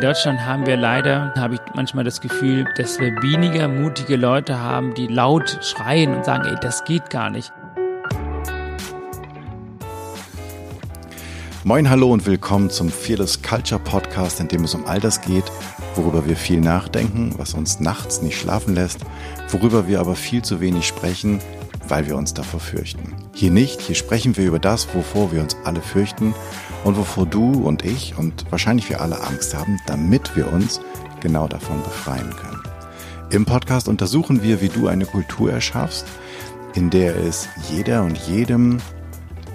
In Deutschland haben wir leider, habe ich manchmal das Gefühl, dass wir weniger mutige Leute haben, die laut schreien und sagen, ey, das geht gar nicht. Moin, hallo und willkommen zum Fearless Culture Podcast, in dem es um all das geht, worüber wir viel nachdenken, was uns nachts nicht schlafen lässt, worüber wir aber viel zu wenig sprechen, weil wir uns davor fürchten. Hier nicht, hier sprechen wir über das, wovor wir uns alle fürchten und wovor du und ich und wahrscheinlich wir alle Angst haben, damit wir uns genau davon befreien können. Im Podcast untersuchen wir, wie du eine Kultur erschaffst, in der es jeder und jedem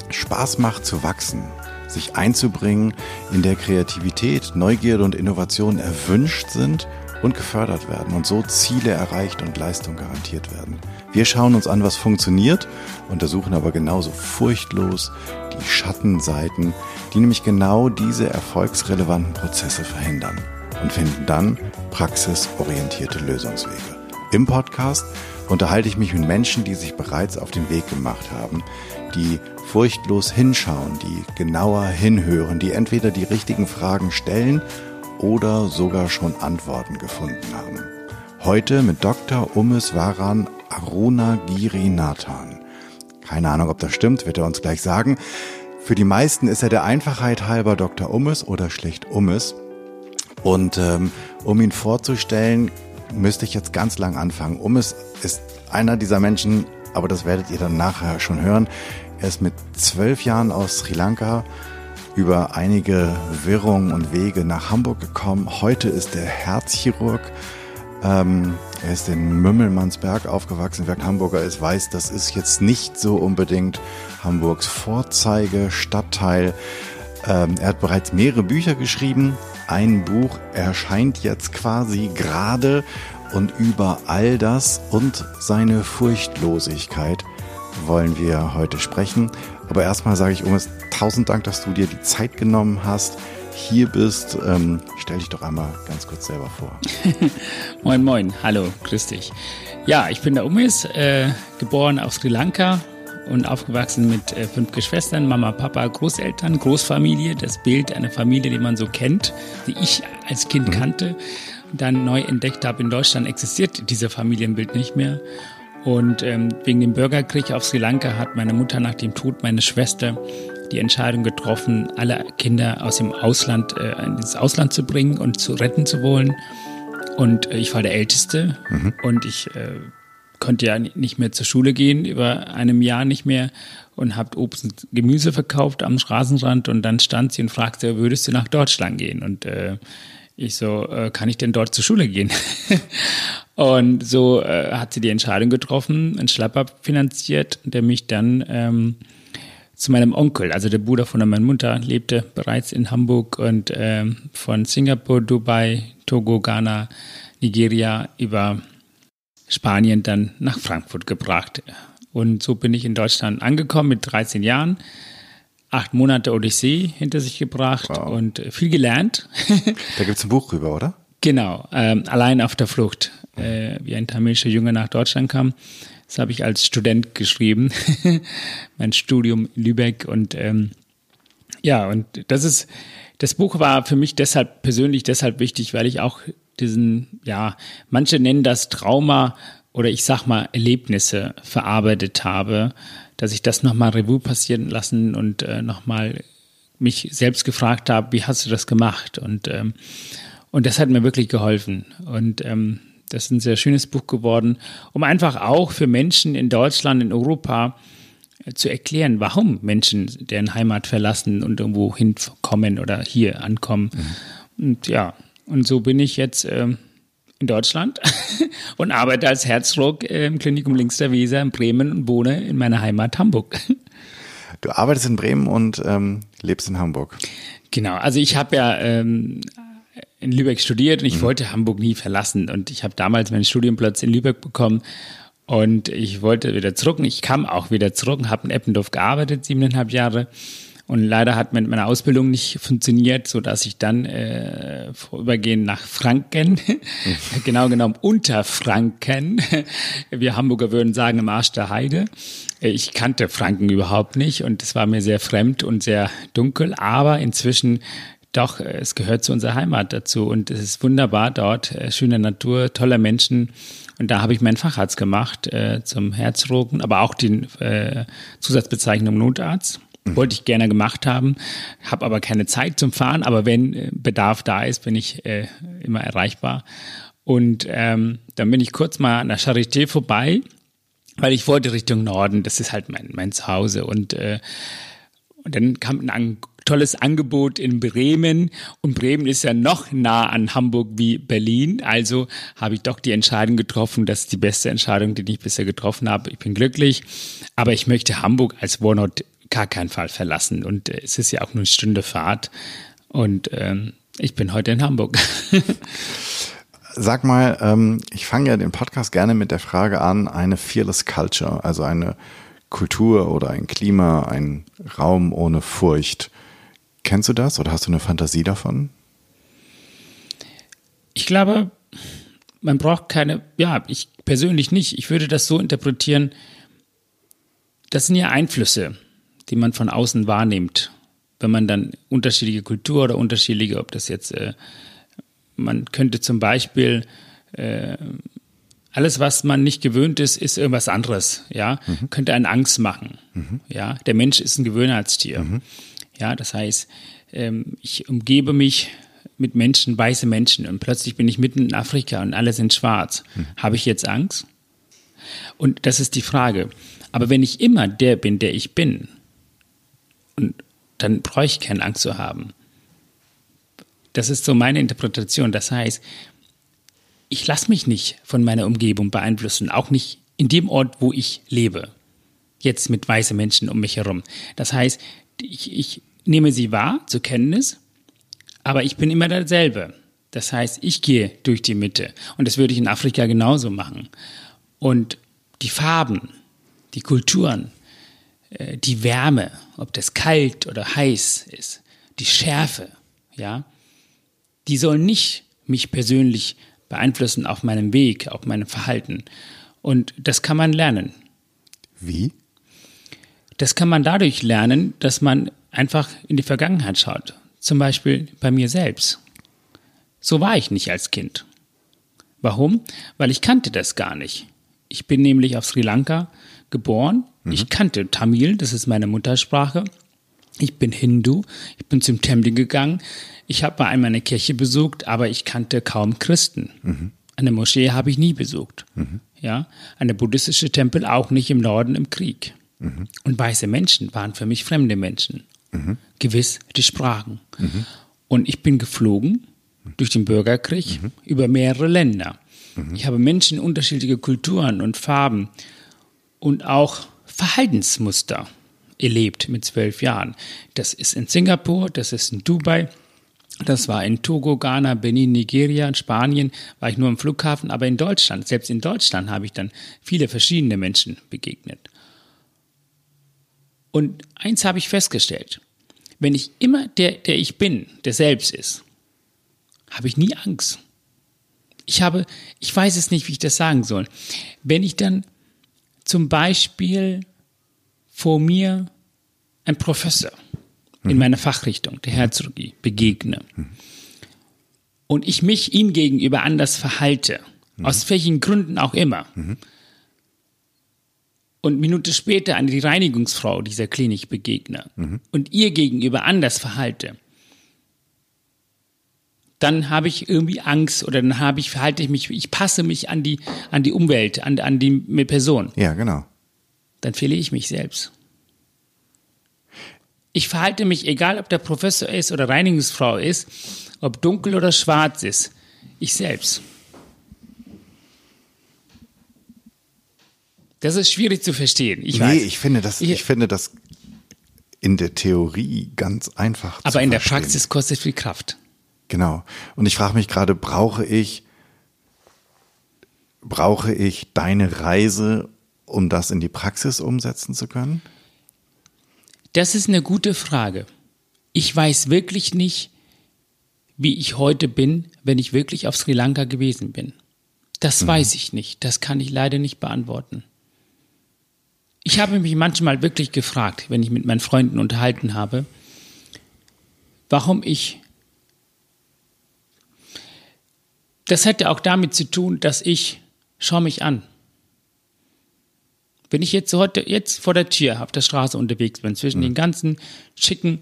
Spaß macht zu wachsen, sich einzubringen, in der Kreativität, Neugierde und Innovation erwünscht sind und gefördert werden und so Ziele erreicht und Leistung garantiert werden. Wir schauen uns an, was funktioniert, untersuchen aber genauso furchtlos die Schattenseiten, die nämlich genau diese erfolgsrelevanten Prozesse verhindern und finden dann praxisorientierte Lösungswege. Im Podcast unterhalte ich mich mit Menschen, die sich bereits auf den Weg gemacht haben, die furchtlos hinschauen, die genauer hinhören, die entweder die richtigen Fragen stellen oder sogar schon Antworten gefunden haben. Heute mit Dr. Umes Varan Aruna Giri Nathan. Keine Ahnung, ob das stimmt, wird er uns gleich sagen. Für die meisten ist er der Einfachheit halber Dr. Ummes oder schlicht Ummes. Und ähm, um ihn vorzustellen, müsste ich jetzt ganz lang anfangen. Ummes ist einer dieser Menschen, aber das werdet ihr dann nachher schon hören. Er ist mit zwölf Jahren aus Sri Lanka über einige Wirrungen und Wege nach Hamburg gekommen. Heute ist er Herzchirurg. Ähm, er ist in Mümmelmannsberg aufgewachsen. Wer Hamburger ist, weiß, das ist jetzt nicht so unbedingt Hamburgs Vorzeige, Stadtteil. Ähm, er hat bereits mehrere Bücher geschrieben. Ein Buch erscheint jetzt quasi gerade und über all das und seine Furchtlosigkeit wollen wir heute sprechen. Aber erstmal sage ich, Umes, tausend Dank, dass du dir die Zeit genommen hast, hier bist. Ähm, stell dich doch einmal ganz kurz selber vor. moin, moin, hallo, grüß dich. Ja, ich bin der Umes, äh, geboren auf Sri Lanka und aufgewachsen mit äh, fünf Geschwistern, Mama, Papa, Großeltern, Großfamilie, das Bild einer Familie, die man so kennt, die ich als Kind mhm. kannte, dann neu entdeckt habe in Deutschland, existiert dieses Familienbild nicht mehr. Und ähm, wegen dem Bürgerkrieg auf Sri Lanka hat meine Mutter nach dem Tod meiner Schwester die Entscheidung getroffen, alle Kinder aus dem Ausland äh, ins Ausland zu bringen und zu retten zu wollen. Und äh, ich war der Älteste mhm. und ich äh, konnte ja nicht mehr zur Schule gehen, über einem Jahr nicht mehr und habe Obst und Gemüse verkauft am Straßenrand und dann stand sie und fragte, würdest du nach Deutschland gehen? Und äh, ich so, äh, kann ich denn dort zur Schule gehen? und so äh, hat sie die Entscheidung getroffen, einen Schlapper finanziert, der mich dann ähm, zu meinem Onkel, also der Bruder von meiner Mutter, lebte bereits in Hamburg und ähm, von Singapur, Dubai, Togo, Ghana, Nigeria über Spanien dann nach Frankfurt gebracht. Und so bin ich in Deutschland angekommen mit 13 Jahren acht Monate Odyssee hinter sich gebracht wow. und viel gelernt. da gibt es ein Buch drüber, oder? Genau, ähm, allein auf der Flucht, äh, wie ein tamilischer Junge nach Deutschland kam. Das habe ich als Student geschrieben, mein Studium in Lübeck und ähm, ja, und das ist, das Buch war für mich deshalb persönlich deshalb wichtig, weil ich auch diesen, ja, manche nennen das Trauma oder ich sag mal Erlebnisse verarbeitet habe dass ich das nochmal Revue passieren lassen und äh, nochmal mich selbst gefragt habe, wie hast du das gemacht? Und, ähm, und das hat mir wirklich geholfen. Und ähm, das ist ein sehr schönes Buch geworden, um einfach auch für Menschen in Deutschland, in Europa äh, zu erklären, warum Menschen deren Heimat verlassen und irgendwo hinkommen oder hier ankommen. Mhm. Und ja, und so bin ich jetzt ähm, in Deutschland und arbeite als Herzchirurg im Klinikum Links der Weser in Bremen und wohne in meiner Heimat Hamburg. Du arbeitest in Bremen und ähm, lebst in Hamburg. Genau, also ich habe ja ähm, in Lübeck studiert und ich mhm. wollte Hamburg nie verlassen. Und ich habe damals meinen Studienplatz in Lübeck bekommen und ich wollte wieder zurück. Ich kam auch wieder zurück und habe in Eppendorf gearbeitet, siebeneinhalb Jahre. Und leider hat mit meiner Ausbildung nicht funktioniert, so dass ich dann äh, vorübergehend nach Franken, genau genommen unter Franken, wir Hamburger würden sagen im Arsch der Heide. Ich kannte Franken überhaupt nicht und es war mir sehr fremd und sehr dunkel, aber inzwischen Doch, es gehört zu unserer Heimat dazu und es ist wunderbar dort, äh, schöne Natur, tolle Menschen. Und da habe ich meinen Facharzt gemacht äh, zum Herzchirurgen, aber auch die äh, Zusatzbezeichnung Notarzt. Mhm. Wollte ich gerne gemacht haben, habe aber keine Zeit zum Fahren, aber wenn äh, Bedarf da ist, bin ich äh, immer erreichbar. Und ähm, dann bin ich kurz mal an der Charité vorbei, weil ich wollte Richtung Norden, das ist halt mein, mein Zuhause. Und, äh, und dann kam ein tolles Angebot in Bremen und Bremen ist ja noch nah an Hamburg wie Berlin. Also habe ich doch die Entscheidung getroffen. Das ist die beste Entscheidung, die ich bisher getroffen habe. Ich bin glücklich, aber ich möchte Hamburg als Wohnort gar keinen Fall verlassen. Und äh, es ist ja auch nur eine Stunde Fahrt. Und ähm, ich bin heute in Hamburg. Sag mal, ähm, ich fange ja den Podcast gerne mit der Frage an, eine Fearless Culture, also eine Kultur oder ein Klima, ein Raum ohne Furcht. Kennst du das oder hast du eine Fantasie davon? Ich glaube, man braucht keine, ja, ich persönlich nicht. Ich würde das so interpretieren, das sind ja Einflüsse, die man von außen wahrnimmt. Wenn man dann unterschiedliche Kultur oder unterschiedliche, ob das jetzt, äh, man könnte zum Beispiel äh, alles, was man nicht gewöhnt ist, ist irgendwas anderes, ja, mhm. könnte einen Angst machen, mhm. ja. Der Mensch ist ein Gewöhnheitstier. Mhm. Ja, das heißt, ähm, ich umgebe mich mit Menschen, weiße Menschen und plötzlich bin ich mitten in Afrika und alle sind schwarz. Hm. Habe ich jetzt Angst? Und das ist die Frage. Aber wenn ich immer der bin, der ich bin, und dann brauche ich keine Angst zu haben. Das ist so meine Interpretation. Das heißt, ich lasse mich nicht von meiner Umgebung beeinflussen, auch nicht in dem Ort, wo ich lebe. Jetzt mit weißen Menschen um mich herum. Das heißt, ich, ich nehme sie wahr, zur Kenntnis, aber ich bin immer derselbe. Das heißt, ich gehe durch die Mitte. Und das würde ich in Afrika genauso machen. Und die Farben, die Kulturen, äh, die Wärme, ob das kalt oder heiß ist, die Schärfe, ja, die sollen nicht mich persönlich beeinflussen auf meinem Weg, auf meinem Verhalten. Und das kann man lernen. Wie? Das kann man dadurch lernen, dass man einfach in die Vergangenheit schaut. Zum Beispiel bei mir selbst. So war ich nicht als Kind. Warum? Weil ich kannte das gar nicht. Ich bin nämlich auf Sri Lanka geboren. Mhm. Ich kannte Tamil, das ist meine Muttersprache. Ich bin Hindu. Ich bin zum Tempel gegangen. Ich habe mal einmal eine Kirche besucht, aber ich kannte kaum Christen. Mhm. Eine Moschee habe ich nie besucht. Mhm. Ja, eine buddhistische Tempel auch nicht im Norden im Krieg. Mhm. Und weiße Menschen waren für mich fremde Menschen. Mhm. Gewiss die Sprachen. Mhm. Und ich bin geflogen durch den Bürgerkrieg mhm. über mehrere Länder. Mhm. Ich habe Menschen unterschiedliche Kulturen und Farben und auch Verhaltensmuster erlebt mit zwölf Jahren. Das ist in Singapur, das ist in Dubai, das war in Togo, Ghana, Benin, Nigeria, in Spanien war ich nur im Flughafen, aber in Deutschland, selbst in Deutschland habe ich dann viele verschiedene Menschen begegnet. Und eins habe ich festgestellt. Wenn ich immer der, der ich bin, der selbst ist, habe ich nie Angst. Ich habe, ich weiß es nicht, wie ich das sagen soll. Wenn ich dann zum Beispiel vor mir ein Professor mhm. in meiner Fachrichtung, der Herzchirurgie, begegne mhm. und ich mich ihm gegenüber anders verhalte, mhm. aus welchen Gründen auch immer, mhm und Minute später an die Reinigungsfrau dieser Klinik begegne mhm. und ihr gegenüber anders verhalte, dann habe ich irgendwie Angst oder dann habe ich, verhalte ich mich, ich passe mich an die, an die Umwelt, an, an die Person. Ja, genau. Dann fehle ich mich selbst. Ich verhalte mich, egal ob der Professor ist oder Reinigungsfrau ist, ob dunkel oder schwarz ist, ich selbst. Das ist schwierig zu verstehen. Ich nee, weiß. ich finde das, ich, ich finde das in der Theorie ganz einfach. Aber in der Praxis kostet viel Kraft. Genau. Und ich frage mich gerade, brauche ich, brauche ich deine Reise, um das in die Praxis umsetzen zu können? Das ist eine gute Frage. Ich weiß wirklich nicht, wie ich heute bin, wenn ich wirklich auf Sri Lanka gewesen bin. Das mhm. weiß ich nicht. Das kann ich leider nicht beantworten. Ich habe mich manchmal wirklich gefragt, wenn ich mit meinen Freunden unterhalten habe, warum ich das hätte auch damit zu tun, dass ich, schau mich an. Wenn ich jetzt heute, jetzt vor der Tür auf der Straße unterwegs bin, zwischen mhm. den ganzen schicken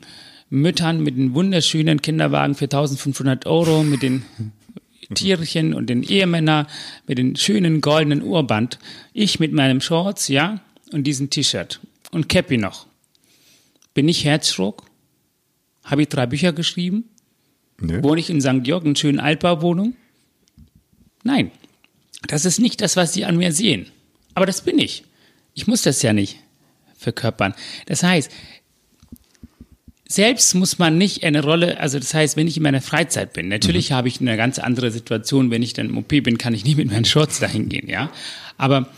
Müttern mit den wunderschönen Kinderwagen für 1500 Euro, mit den Tierchen und den Ehemännern mit den schönen goldenen Urband. Ich mit meinem Shorts, ja, und diesem T-Shirt und Cappy noch. Bin ich Herzschruck? Habe ich drei Bücher geschrieben? Nee. Wohne ich in St. Georg in schönen Altbauwohnung? Nein. Das ist nicht das, was Sie an mir sehen. Aber das bin ich. Ich muss das ja nicht verkörpern. Das heißt, selbst muss man nicht eine Rolle, also das heißt, wenn ich in meiner Freizeit bin, natürlich mhm. habe ich eine ganz andere Situation, wenn ich dann im OP bin, kann ich nicht mit meinen Shorts dahin gehen, ja. Aber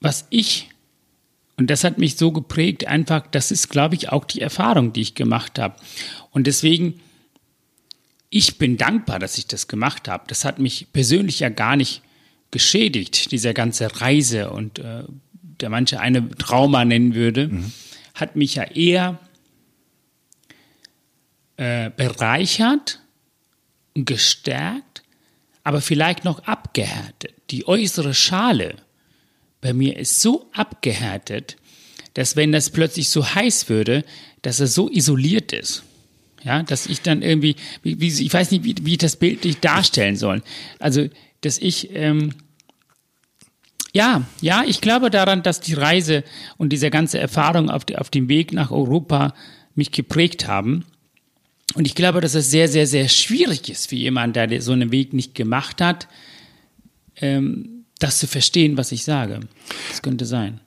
was ich, und das hat mich so geprägt, einfach, das ist, glaube ich, auch die Erfahrung, die ich gemacht habe. Und deswegen, ich bin dankbar, dass ich das gemacht habe. Das hat mich persönlich ja gar nicht geschädigt, diese ganze Reise und äh, der manche eine Trauma nennen würde. Mhm hat mich ja eher äh, bereichert und gestärkt, aber vielleicht noch abgehärtet. Die äußere Schale bei mir ist so abgehärtet, dass wenn das plötzlich so heiß würde, dass er so isoliert ist. Ja, dass ich dann irgendwie, wie, wie, ich weiß nicht, wie, wie ich das bildlich darstellen soll. Also, dass ich ähm, ja, ja, ich glaube daran, dass die Reise und diese ganze Erfahrung auf, auf dem Weg nach Europa mich geprägt haben. Und ich glaube, dass es sehr, sehr, sehr schwierig ist für jemanden, der so einen Weg nicht gemacht hat, ähm, das zu verstehen, was ich sage. Das könnte sein.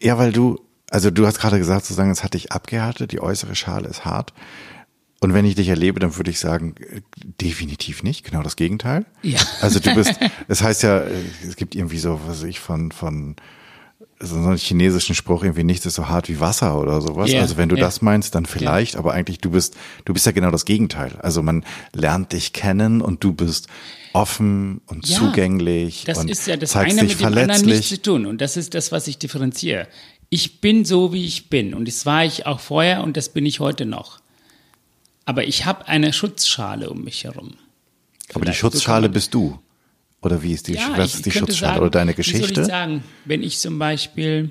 Ja, weil du, also du hast gerade gesagt, sozusagen, es hat dich abgehärtet, die äußere Schale ist hart. Und wenn ich dich erlebe, dann würde ich sagen, äh, definitiv nicht, genau das Gegenteil. Ja. Also du bist, es heißt ja, äh, es gibt irgendwie so, was ich von, von so einen chinesischen Spruch irgendwie nichts ist so hart wie Wasser oder sowas. Yeah, also wenn du yeah. das meinst, dann vielleicht, yeah. aber eigentlich du bist, du bist ja genau das Gegenteil. Also man lernt dich kennen und du bist offen und ja, zugänglich. Das und ist ja das eine mit dem anderen nichts zu tun. Und das ist das, was ich differenziere. Ich bin so, wie ich bin. Und das war ich auch vorher und das bin ich heute noch. Aber ich habe eine Schutzschale um mich herum. Vielleicht Aber die Schutzschale bist du. Oder wie ist die, ja, was ist die Schutzschale sagen, oder deine Geschichte? Wie soll ich sagen, wenn ich zum Beispiel,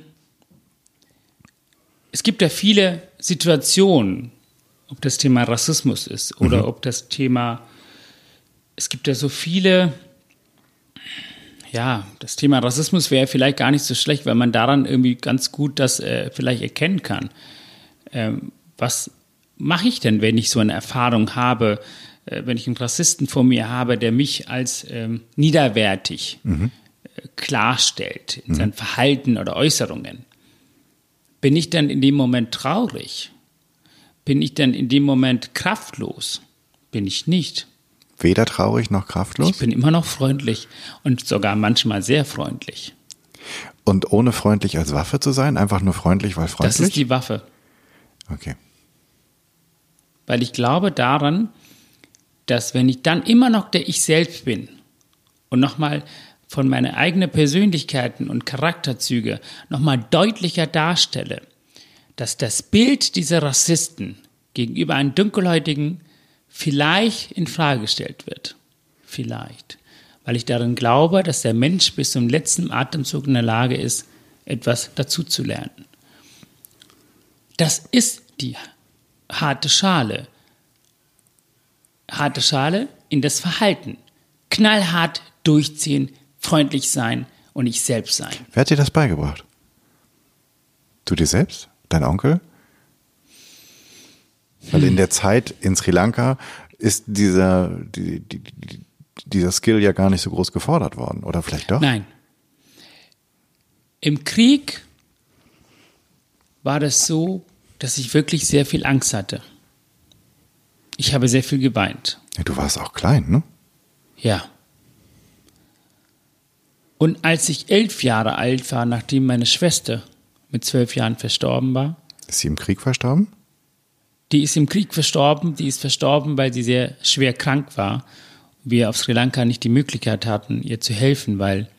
es gibt ja viele Situationen, ob das Thema Rassismus ist oder mhm. ob das Thema, es gibt ja so viele, ja, das Thema Rassismus wäre vielleicht gar nicht so schlecht, weil man daran irgendwie ganz gut das äh, vielleicht erkennen kann. Ähm, was mache ich denn, wenn ich so eine Erfahrung habe, äh, wenn ich einen Rassisten vor mir habe, der mich als ähm, niederwertig mhm. äh, klarstellt in mhm. seinem Verhalten oder Äußerungen? Bin ich dann in dem Moment traurig? Bin ich dann in dem Moment kraftlos? Bin ich nicht. Weder traurig noch kraftlos? Ich bin immer noch freundlich und sogar manchmal sehr freundlich. Und ohne freundlich als Waffe zu sein? Einfach nur freundlich, weil freundlich? Das ist die Waffe. Okay weil ich glaube daran, dass wenn ich dann immer noch der Ich selbst bin und nochmal von meinen eigenen Persönlichkeiten und Charakterzüge nochmal deutlicher darstelle, dass das Bild dieser Rassisten gegenüber einem Dunkelhäutigen vielleicht in Frage gestellt wird. Vielleicht. Weil ich darin glaube, dass der Mensch bis zum letzten Atemzug in der Lage ist, etwas dazuzulernen. Das ist die harte Schale. Harte Schale in das Verhalten. Knallhart durchziehen, freundlich sein und ich selbst sein. Wer hat dir das beigebracht? Du dir selbst? Dein Onkel? Weil in der Zeit in Sri Lanka ist dieser, die, die, dieser Skill ja gar nicht so groß gefordert worden, oder vielleicht doch? Nein. Im Krieg war das so, dass ich wirklich sehr viel Angst hatte. Ich habe sehr viel geweint. Ja, du warst auch klein, ne? Ja. Und als ich elf Jahre alt war, nachdem meine Schwester mit zwölf Jahren verstorben war. Ist sie im Krieg verstorben? Die ist im Krieg verstorben. Die ist verstorben, weil sie sehr schwer krank war. Wir auf Sri Lanka nicht die Möglichkeit hatten, ihr zu helfen, weil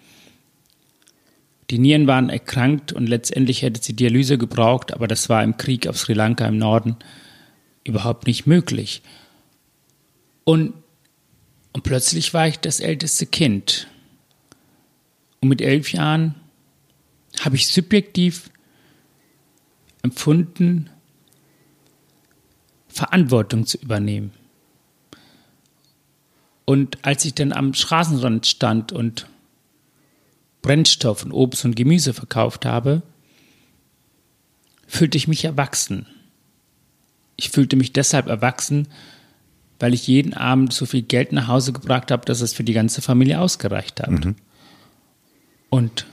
die Nieren waren erkrankt und letztendlich hätte sie Dialyse gebraucht, aber das war im Krieg auf Sri Lanka im Norden überhaupt nicht möglich. Und Und plötzlich war ich das älteste Kind. Und mit elf Jahren habe ich subjektiv empfunden, Verantwortung zu übernehmen. Und als ich dann am Straßenrand stand und Brennstoff und Obst und Gemüse verkauft habe, fühlte ich mich erwachsen. Ich fühlte mich deshalb erwachsen, weil ich jeden Abend so viel Geld nach Hause gebracht habe, dass es für die ganze Familie ausgereicht hat. Mhm. Und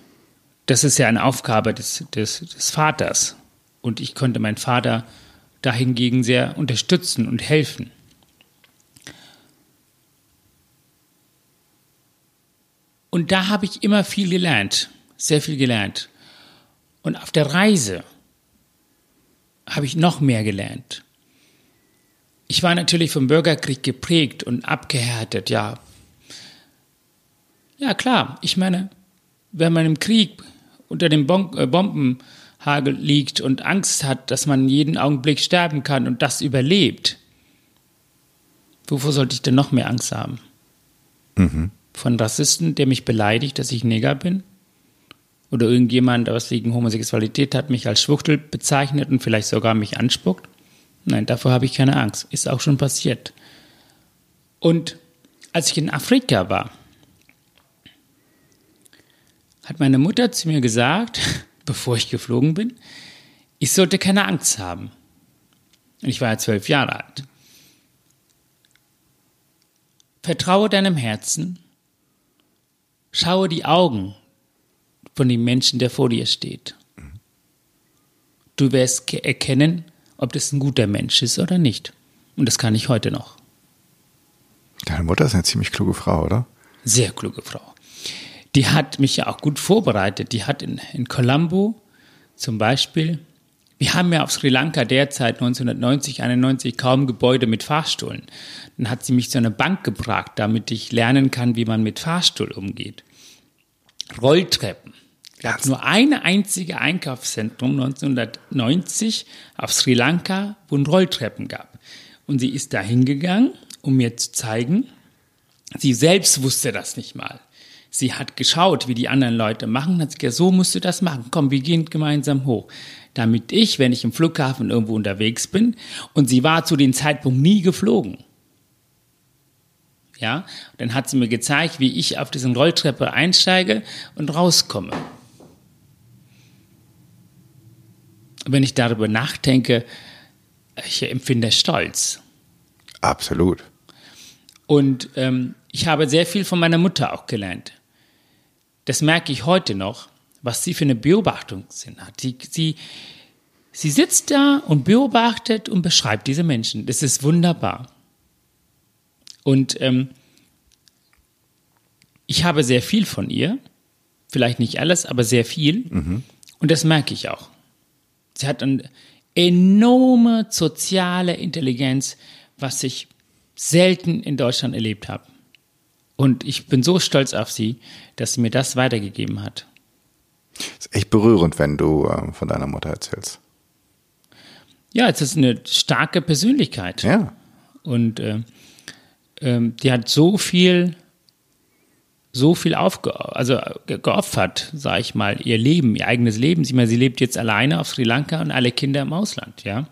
das ist ja eine Aufgabe des, des, des Vaters. Und ich konnte meinen Vater dahingegen sehr unterstützen und helfen. Und da habe ich immer viel gelernt, sehr viel gelernt. Und auf der Reise habe ich noch mehr gelernt. Ich war natürlich vom Bürgerkrieg geprägt und abgehärtet, ja. Ja, klar, ich meine, wenn man im Krieg unter dem Bom Bombenhagel liegt und Angst hat, dass man jeden Augenblick sterben kann und das überlebt, wovor sollte ich denn noch mehr Angst haben? Mhm von Rassisten, der mich beleidigt, dass ich Neger bin? Oder irgendjemand, was wegen Homosexualität hat, mich als Schwuchtel bezeichnet und vielleicht sogar mich anspuckt? Nein, davor habe ich keine Angst. Ist auch schon passiert. Und als ich in Afrika war, hat meine Mutter zu mir gesagt, bevor ich geflogen bin, ich sollte keine Angst haben. Und ich war ja zwölf Jahre alt. Vertraue deinem Herzen Schaue die Augen von dem Menschen, der vor dir steht. Du wirst erkennen, ob das ein guter Mensch ist oder nicht. Und das kann ich heute noch. Deine Mutter ist eine ziemlich kluge Frau, oder? Sehr kluge Frau. Die hat mich ja auch gut vorbereitet. Die hat in, in Colombo zum Beispiel, wir haben ja auf Sri Lanka derzeit 1990, 91 kaum Gebäude mit Fahrstuhlen. Dann hat sie mich zu einer Bank gebracht, damit ich lernen kann, wie man mit Fahrstuhl umgeht. Rolltreppen. Es gab nur eine einzige Einkaufszentrum 1990 auf Sri Lanka, wo es Rolltreppen gab. Und sie ist da hingegangen, um mir zu zeigen, sie selbst wusste das nicht mal. Sie hat geschaut, wie die anderen Leute machen, hat gesagt, so musst du das machen. Komm, wir gehen gemeinsam hoch. Damit ich, wenn ich im Flughafen irgendwo unterwegs bin, und sie war zu dem Zeitpunkt nie geflogen, ja, dann hat sie mir gezeigt, wie ich auf diesen Rolltreppe einsteige und rauskomme. Wenn ich darüber nachdenke, ich empfinde Stolz. Absolut. Und ähm, ich habe sehr viel von meiner Mutter auch gelernt. Das merke ich heute noch, was sie für eine Beobachtung hat. Sie, sie, sie sitzt da und beobachtet und beschreibt diese Menschen. Das ist wunderbar. Und ähm, ich habe sehr viel von ihr, vielleicht nicht alles, aber sehr viel. Mhm. Und das merke ich auch. Sie hat eine enorme soziale Intelligenz, was ich selten in Deutschland erlebt habe. Und ich bin so stolz auf sie, dass sie mir das weitergegeben hat. Es ist echt berührend, wenn du äh, von deiner Mutter erzählst. Ja, es ist eine starke Persönlichkeit. Ja. Und äh, ähm, die hat so viel, so viel aufge also geopfert, sage ich mal, ihr Leben, ihr eigenes Leben. Sie, sie lebt jetzt alleine auf Sri Lanka und alle Kinder im Ausland, ja.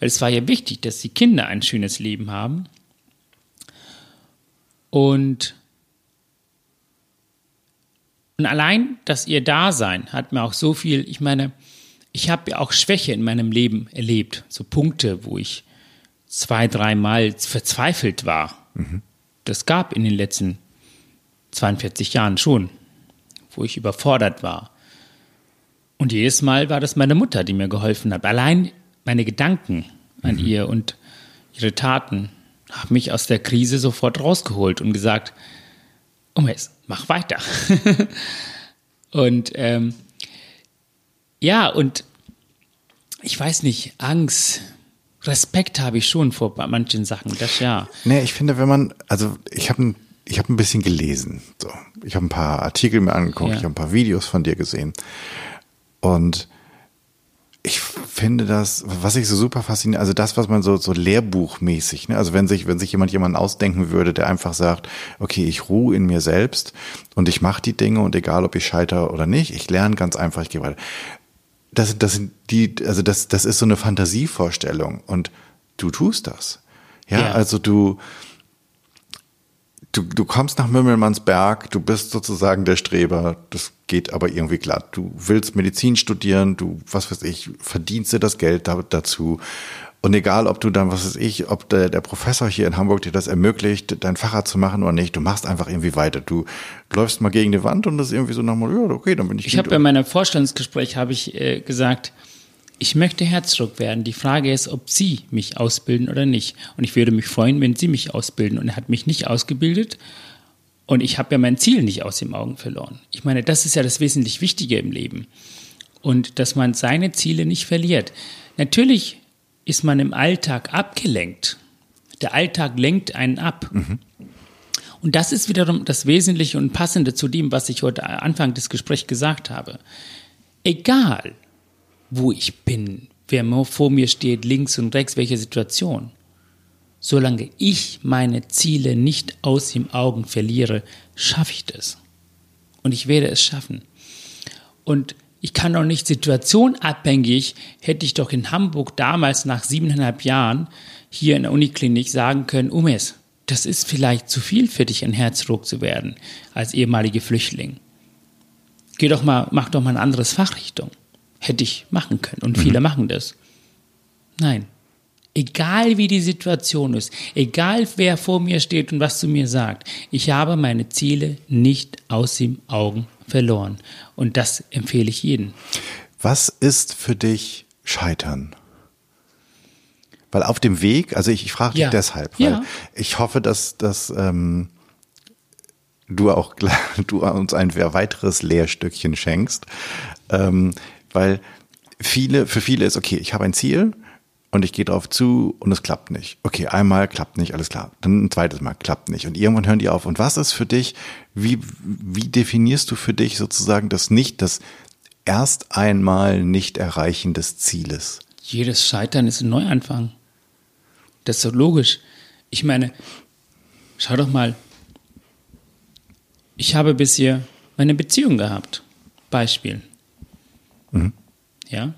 Weil es war ja wichtig, dass die Kinder ein schönes Leben haben. Und, und allein, dass ihr Dasein hat mir auch so viel, ich meine, ich habe ja auch Schwäche in meinem Leben erlebt, so Punkte, wo ich zwei, dreimal verzweifelt war Mhm. Das gab in den letzten 42 Jahren schon, wo ich überfordert war. Und jedes Mal war das meine Mutter, die mir geholfen hat. Allein meine Gedanken an mhm. ihr und ihre Taten haben mich aus der Krise sofort rausgeholt und gesagt, jetzt, mach weiter. und ähm, ja, und ich weiß nicht, Angst, Respekt habe ich schon vor manchen Sachen, das ja. Nee, ich finde, wenn man, also ich habe ein, ich habe ein bisschen gelesen. So. Ich habe ein paar Artikel mir angeguckt, ja. ich habe ein paar Videos von dir gesehen. Und ich finde das, was ich so super fasziniert, also das, was man so, so lehrbuchmäßig, ne? also wenn sich, wenn sich jemand jemanden ausdenken würde, der einfach sagt, okay, ich ruhe in mir selbst und ich mache die Dinge und egal, ob ich scheitere oder nicht, ich lerne ganz einfach, ich gehe weiter. Das, das sind die, also das, das ist so eine Fantasievorstellung und du tust das. Ja, ja. also du, du, du kommst nach Mümmelmannsberg, du bist sozusagen der Streber, das geht aber irgendwie glatt. Du willst Medizin studieren, du, was weiß ich, verdienst dir das Geld da, dazu. Und egal, ob du dann, was weiß ich, ob der, der Professor hier in Hamburg dir das ermöglicht, dein Fahrrad zu machen oder nicht, du machst einfach irgendwie weiter. Du läufst mal gegen die Wand und das ist irgendwie so nochmal, ja, okay, dann bin ich. Ich habe bei meinem Vorstellungsgespräch habe ich äh, gesagt, ich möchte Herzdruck werden. Die Frage ist, ob Sie mich ausbilden oder nicht. Und ich würde mich freuen, wenn Sie mich ausbilden. Und er hat mich nicht ausgebildet. Und ich habe ja mein Ziel nicht aus den Augen verloren. Ich meine, das ist ja das wesentlich Wichtige im Leben. Und dass man seine Ziele nicht verliert. Natürlich ist man im Alltag abgelenkt. Der Alltag lenkt einen ab. Mhm. Und das ist wiederum das Wesentliche und Passende zu dem, was ich heute Anfang des Gesprächs gesagt habe. Egal, wo ich bin, wer vor mir steht, links und rechts, welche Situation. Solange ich meine Ziele nicht aus den Augen verliere, schaffe ich das. Und ich werde es schaffen. Und ich kann auch nicht situationabhängig, hätte ich doch in Hamburg damals nach siebeneinhalb Jahren hier in der Uniklinik sagen können, Umes, das ist vielleicht zu viel für dich, ein Herzdruck zu werden, als ehemalige Flüchtling. Geh doch mal, mach doch mal ein anderes Fachrichtung hätte ich machen können. Und viele mhm. machen das. Nein. Egal wie die Situation ist, egal wer vor mir steht und was zu mir sagt, ich habe meine Ziele nicht aus den Augen verloren. Und das empfehle ich jedem. Was ist für dich Scheitern? Weil auf dem Weg, also ich, ich frage dich ja. deshalb, weil ja. ich hoffe, dass, dass ähm, du auch du uns ein weiteres Lehrstückchen schenkst. Ähm, weil viele, für viele ist, okay, ich habe ein Ziel und ich gehe drauf zu und es klappt nicht. Okay, einmal klappt nicht, alles klar. Dann ein zweites Mal klappt nicht. Und irgendwann hören die auf. Und was ist für dich, wie, wie definierst du für dich sozusagen das nicht, das erst einmal nicht erreichen des Zieles? Jedes Scheitern ist ein Neuanfang. Das ist so logisch. Ich meine, schau doch mal, ich habe bisher meine Beziehung gehabt. Beispiel. Mhm. Ja?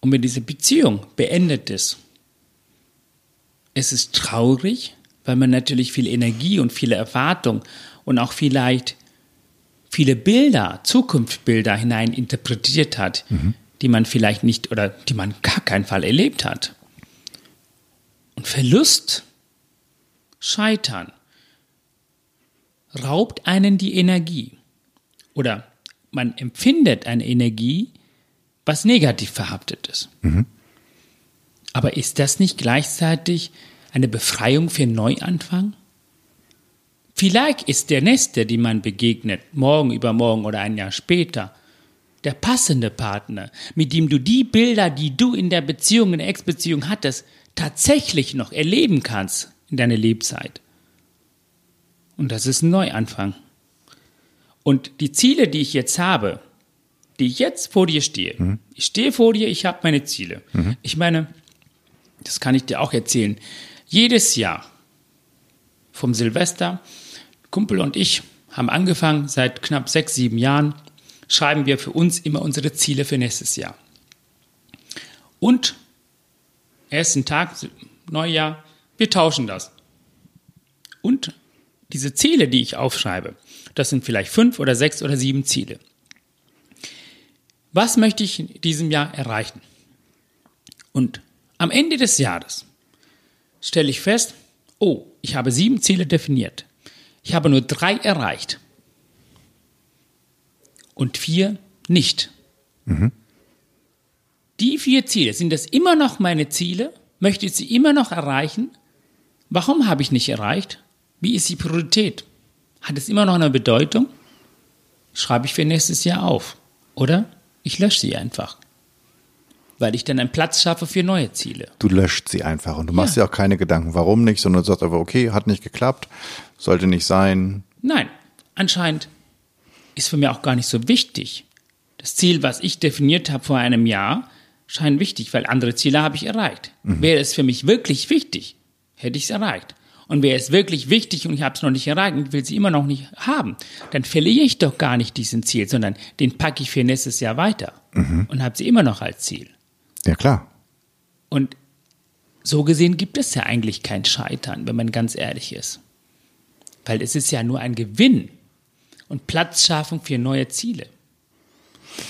Und wenn diese Beziehung beendet ist, es ist traurig, weil man natürlich viel Energie und viele Erwartung und auch vielleicht viele Bilder, Zukunftsbilder hinein interpretiert hat, mhm. die man vielleicht nicht oder die man gar keinen Fall erlebt hat. Und Verlust, Scheitern, raubt einen die Energie. Oder man empfindet eine Energie, was negativ verhaftet ist. Mhm. Aber ist das nicht gleichzeitig eine Befreiung für Neuanfang? Vielleicht ist der Nächste, die man begegnet, morgen, übermorgen oder ein Jahr später, der passende Partner, mit dem du die Bilder, die du in der Beziehung, in der Ex-Beziehung hattest, tatsächlich noch erleben kannst in deiner Lebzeit. Und das ist ein Neuanfang. Und die Ziele, die ich jetzt habe, die ich jetzt vor dir stehe, mhm. ich stehe vor dir, ich habe meine Ziele. Mhm. Ich meine, das kann ich dir auch erzählen, jedes Jahr vom Silvester, Kumpel und ich haben angefangen, seit knapp sechs, sieben Jahren schreiben wir für uns immer unsere Ziele für nächstes Jahr. Und ersten Tag, Neujahr, wir tauschen das. Und diese Ziele, die ich aufschreibe, das sind vielleicht fünf oder sechs oder sieben Ziele. Was möchte ich in diesem Jahr erreichen? Und am Ende des Jahres stelle ich fest, oh, ich habe sieben Ziele definiert. Ich habe nur drei erreicht. Und vier nicht. Mhm. Die vier Ziele, sind das immer noch meine Ziele? Möchte ich sie immer noch erreichen? Warum habe ich nicht erreicht? Wie ist die Priorität? Hat es immer noch eine Bedeutung? Schreibe ich für nächstes Jahr auf. Oder ich lösche sie einfach. Weil ich dann einen Platz schaffe für neue Ziele. Du löscht sie einfach und du machst dir auch keine Gedanken, warum nicht, sondern du sagst einfach, okay, hat nicht geklappt, sollte nicht sein. Nein, anscheinend ist für mich auch gar nicht so wichtig, Das Ziel, was ich definiert habe vor einem Jahr, scheint wichtig, weil andere Ziele habe ich erreicht. Mhm. Wäre es für mich wirklich wichtig, hätte ich es erreicht. Und wäre es wirklich wichtig und ich habe es noch nicht erreicht und will sie immer noch nicht haben, dann verliere ich doch gar nicht diesen Ziel, sondern den packe ich für nächstes Jahr weiter mhm. und habe sie immer noch als Ziel. Ja, klar. Und so gesehen gibt es ja eigentlich kein Scheitern, wenn man ganz ehrlich ist. Weil es ist ja nur ein Gewinn und Platzschaffung für neue Ziele.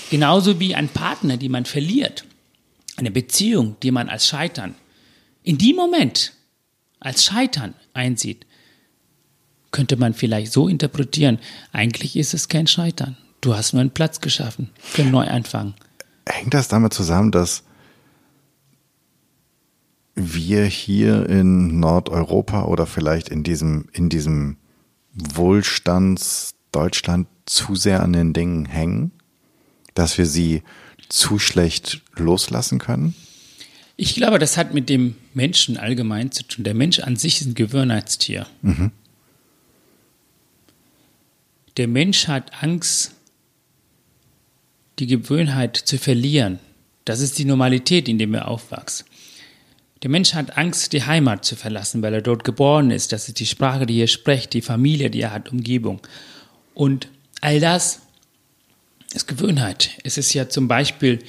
Genauso wie ein Partner, die man verliert, eine Beziehung, die man als Scheitern in dem Moment als Scheitern einsieht, könnte man vielleicht so interpretieren, eigentlich ist es kein Scheitern. Du hast nur einen Platz geschaffen für einen Neuanfang. Hängt das damit zusammen, dass wir hier in Nordeuropa oder vielleicht in diesem, in diesem Wohlstandsdeutschland zu sehr an den Dingen hängen? Dass wir sie zu schlecht loslassen können? Ich glaube, das hat mit dem Menschen allgemein zu tun. Der Mensch an sich ist ein Gewöhnheitstier. Mhm. Der Mensch hat Angst, die Gewöhnheit zu verlieren. Das ist die Normalität, in der wir aufwachsen. Der Mensch hat Angst, die Heimat zu verlassen, weil er dort geboren ist. Das ist die Sprache, die er spricht, die Familie, die er hat, Umgebung. Und all das ist Gewöhnheit. Es ist ja zum Beispiel,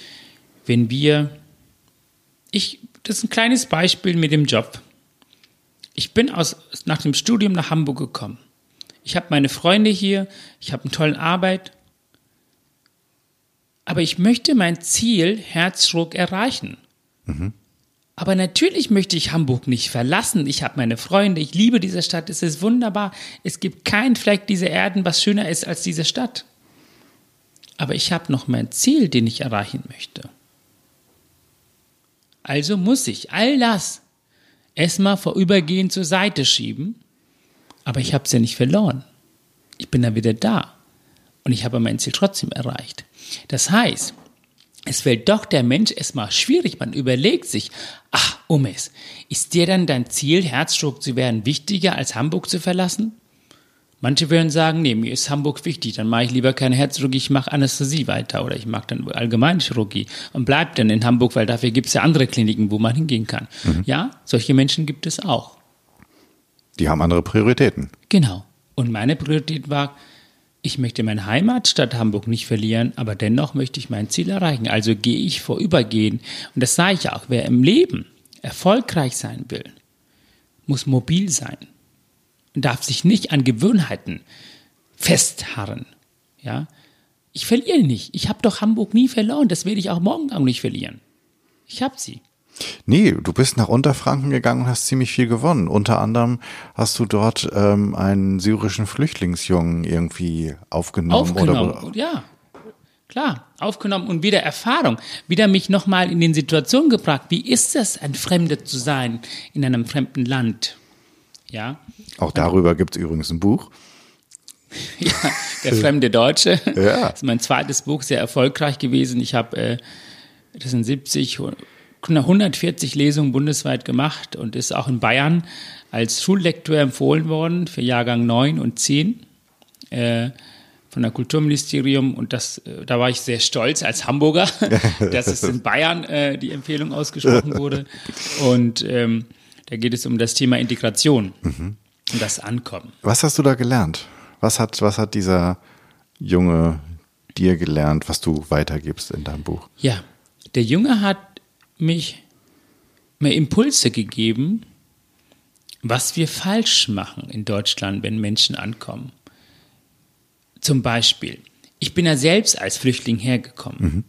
wenn wir ich, das ist ein kleines Beispiel mit dem Job. Ich bin aus, nach dem Studium nach Hamburg gekommen. Ich habe meine Freunde hier, ich habe eine tolle Arbeit. Aber ich möchte mein Ziel Herzschruck erreichen. Mhm. Aber natürlich möchte ich Hamburg nicht verlassen. Ich habe meine Freunde, ich liebe diese Stadt, es ist wunderbar. Es gibt keinen Fleck dieser Erden, was schöner ist als diese Stadt. Aber ich habe noch mein Ziel, den ich erreichen möchte. Also muss ich all das erstmal vorübergehend zur Seite schieben, aber ich habe es ja nicht verloren. Ich bin dann wieder da und ich habe mein Ziel trotzdem erreicht. Das heißt, es fällt doch der Mensch erstmal schwierig. Man überlegt sich, ach, Umes, ist dir dann dein Ziel, Herzstroke zu werden, wichtiger als Hamburg zu verlassen? Manche würden sagen, nee, mir ist Hamburg wichtig, dann mache ich lieber keine Herzchirurgie, ich mache Anästhesie weiter oder ich mache dann Allgemeinchirurgie und bleib dann in Hamburg, weil dafür gibt es ja andere Kliniken, wo man hingehen kann. Mhm. Ja, solche Menschen gibt es auch. Die haben andere Prioritäten. Genau. Und meine Priorität war, ich möchte meine Heimatstadt Hamburg nicht verlieren, aber dennoch möchte ich mein Ziel erreichen. Also gehe ich vorübergehen. Und das sage ich auch, wer im Leben erfolgreich sein will, muss mobil sein darf sich nicht an Gewohnheiten festharren. Ja, ich verliere nicht. Ich habe doch Hamburg nie verloren. Das werde ich auch morgen auch nicht verlieren. Ich habe sie. Nee, du bist nach Unterfranken gegangen und hast ziemlich viel gewonnen. Unter anderem hast du dort ähm, einen syrischen Flüchtlingsjungen irgendwie aufgenommen. Aufgenommen, oder, ja. Klar, aufgenommen und wieder Erfahrung, wieder mich nochmal in den Situationen gebracht. Wie ist es, ein Fremder zu sein in einem fremden Land? Ja. Auch darüber gibt es übrigens ein Buch. ja, Der fremde Deutsche. Ja. Das ist mein zweites Buch, sehr erfolgreich gewesen. Ich habe, äh, das sind 70, 140 Lesungen bundesweit gemacht und ist auch in Bayern als Schullektor empfohlen worden für Jahrgang 9 und 10 äh, von der Kulturministerium. Und das, äh, da war ich sehr stolz als Hamburger, dass es in Bayern äh, die Empfehlung ausgesprochen wurde. Und ähm, da geht es um das Thema Integration mhm. und das Ankommen. Was hast du da gelernt? Was hat, was hat dieser Junge dir gelernt, was du weitergibst in deinem Buch? Ja, der Junge hat mich mir Impulse gegeben, was wir falsch machen in Deutschland, wenn Menschen ankommen. Zum Beispiel, ich bin ja selbst als Flüchtling hergekommen. Mhm.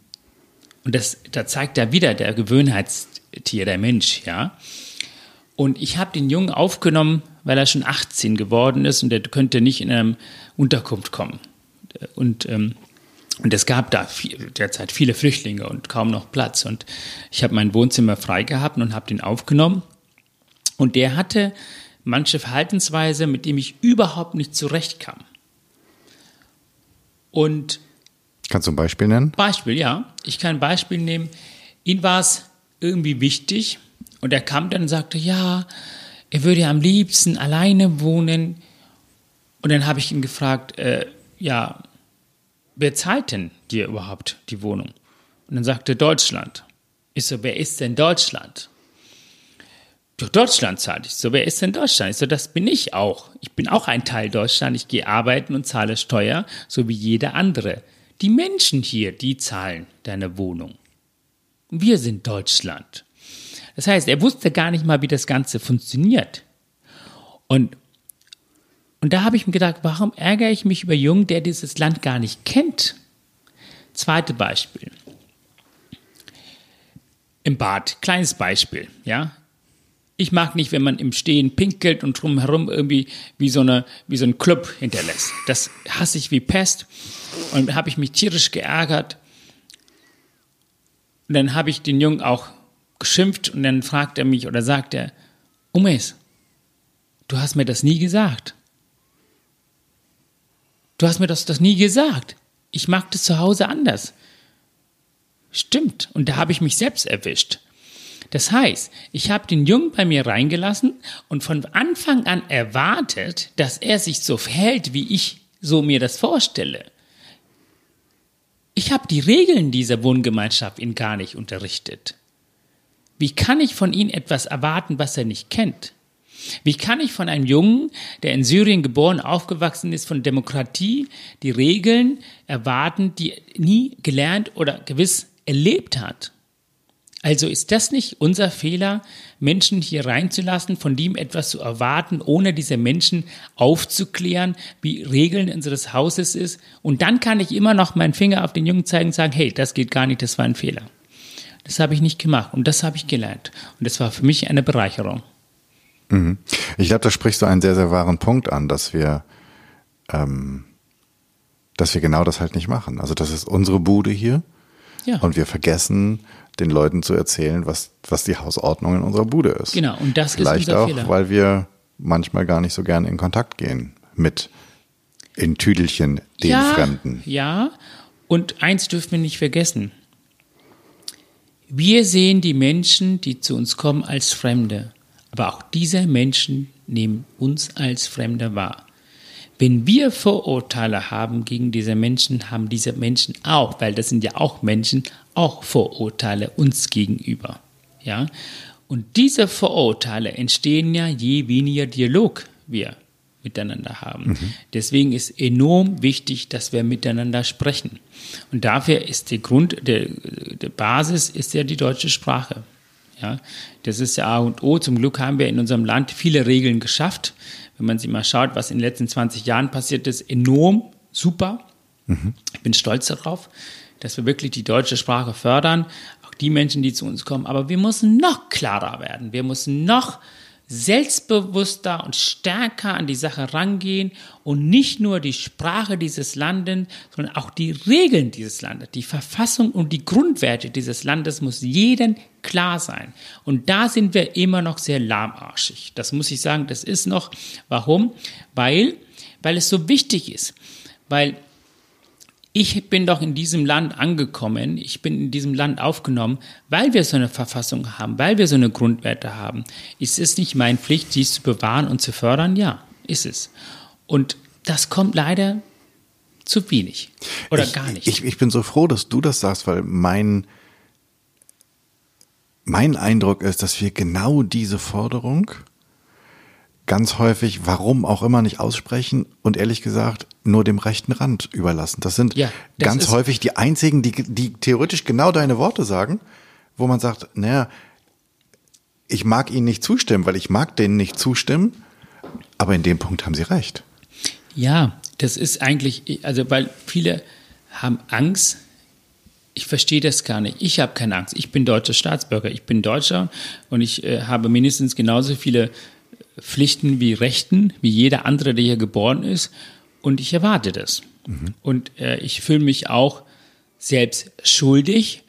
Und das, da zeigt er wieder der Gewöhnheitstier, der Mensch, ja. Und ich habe den Jungen aufgenommen, weil er schon 18 geworden ist und er könnte nicht in eine Unterkunft kommen. Und, ähm, und es gab da viel, derzeit viele Flüchtlinge und kaum noch Platz. Und ich habe mein Wohnzimmer frei gehabt und habe den aufgenommen. Und der hatte manche Verhaltensweise, mit dem ich überhaupt nicht zurechtkam. Und Kannst du ein Beispiel nennen? Beispiel, ja. Ich kann ein Beispiel nehmen. Ihn war es irgendwie wichtig, und er kam dann und sagte, ja, er würde am liebsten alleine wohnen. Und dann habe ich ihn gefragt, äh, ja, wer zahlt denn dir überhaupt die Wohnung? Und dann sagte Deutschland. Ich so, wer ist denn Deutschland? Doch Deutschland zahlt. Ich so, wer ist denn Deutschland? Ich so, das bin ich auch. Ich bin auch ein Teil Deutschland. Ich gehe arbeiten und zahle Steuer, so wie jeder andere. Die Menschen hier, die zahlen deine Wohnung. Wir sind Deutschland. Das heißt, er wusste gar nicht mal, wie das Ganze funktioniert. Und, und da habe ich mir gedacht, warum ärgere ich mich über Jungen, der dieses Land gar nicht kennt? Zweite Beispiel. Im Bad, kleines Beispiel, ja. Ich mag nicht, wenn man im Stehen pinkelt und drumherum irgendwie wie so, eine, wie so ein Club hinterlässt. Das hasse ich wie Pest und habe ich mich tierisch geärgert. Und dann habe ich den Jungen auch geschimpft und dann fragt er mich oder sagt er, Umes, du hast mir das nie gesagt. Du hast mir das, das nie gesagt. Ich mag das zu Hause anders. Stimmt. Und da habe ich mich selbst erwischt. Das heißt, ich habe den Jungen bei mir reingelassen und von Anfang an erwartet, dass er sich so verhält, wie ich so mir das vorstelle. Ich habe die Regeln dieser Wohngemeinschaft ihn gar nicht unterrichtet. Wie kann ich von ihm etwas erwarten, was er nicht kennt? Wie kann ich von einem Jungen, der in Syrien geboren, aufgewachsen ist, von Demokratie, die Regeln erwarten, die nie gelernt oder gewiss erlebt hat? Also ist das nicht unser Fehler, Menschen hier reinzulassen, von dem etwas zu erwarten, ohne diese Menschen aufzuklären, wie Regeln unseres Hauses ist? Und dann kann ich immer noch meinen Finger auf den Jungen zeigen und sagen, hey, das geht gar nicht, das war ein Fehler. Das habe ich nicht gemacht und das habe ich gelernt. Und das war für mich eine Bereicherung. Mhm. Ich glaube, da sprichst du einen sehr, sehr wahren Punkt an, dass wir, ähm, dass wir genau das halt nicht machen. Also das ist unsere Bude hier. Ja. Und wir vergessen, den Leuten zu erzählen, was, was die Hausordnung in unserer Bude ist. Genau, und das Vielleicht ist unser auch, Fehler. weil wir manchmal gar nicht so gern in Kontakt gehen mit in Tüdelchen den ja, Fremden. Ja, und eins dürfen wir nicht vergessen. Wir sehen die Menschen, die zu uns kommen, als Fremde. Aber auch diese Menschen nehmen uns als Fremde wahr. Wenn wir Vorurteile haben gegen diese Menschen, haben diese Menschen auch, weil das sind ja auch Menschen, auch Vorurteile uns gegenüber. Ja? Und diese Vorurteile entstehen ja, je weniger Dialog wir miteinander haben. Mhm. Deswegen ist enorm wichtig, dass wir miteinander sprechen. Und dafür ist der Grund, der, der Basis ist ja die deutsche Sprache. Ja, das ist ja A und O. Zum Glück haben wir in unserem Land viele Regeln geschafft. Wenn man sich mal schaut, was in den letzten 20 Jahren passiert ist, enorm super. Mhm. Ich bin stolz darauf, dass wir wirklich die deutsche Sprache fördern. Auch die Menschen, die zu uns kommen. Aber wir müssen noch klarer werden. Wir müssen noch selbstbewusster und stärker an die Sache rangehen und nicht nur die Sprache dieses Landes, sondern auch die Regeln dieses Landes, die Verfassung und die Grundwerte dieses Landes muss jedem klar sein. Und da sind wir immer noch sehr lahmarschig. Das muss ich sagen, das ist noch. Warum? Weil, weil es so wichtig ist. Weil ich bin doch in diesem Land angekommen, ich bin in diesem Land aufgenommen, weil wir so eine Verfassung haben, weil wir so eine Grundwerte haben. Ist es nicht meine Pflicht, dies zu bewahren und zu fördern? Ja, ist es. Und das kommt leider zu wenig oder ich, gar nicht. Ich, ich bin so froh, dass du das sagst, weil mein, mein Eindruck ist, dass wir genau diese Forderung ganz häufig, warum auch immer, nicht aussprechen und ehrlich gesagt nur dem rechten Rand überlassen. Das sind ja, das ganz häufig die einzigen, die, die theoretisch genau deine Worte sagen, wo man sagt, naja, ich mag ihnen nicht zustimmen, weil ich mag denen nicht zustimmen, aber in dem Punkt haben sie recht. Ja, das ist eigentlich, also weil viele haben Angst, ich verstehe das gar nicht. Ich habe keine Angst. Ich bin deutscher Staatsbürger. Ich bin Deutscher und ich äh, habe mindestens genauso viele Pflichten wie Rechten, wie jeder andere, der hier geboren ist. Und ich erwarte das. Mhm. Und äh, ich fühle mich auch selbst schuldig,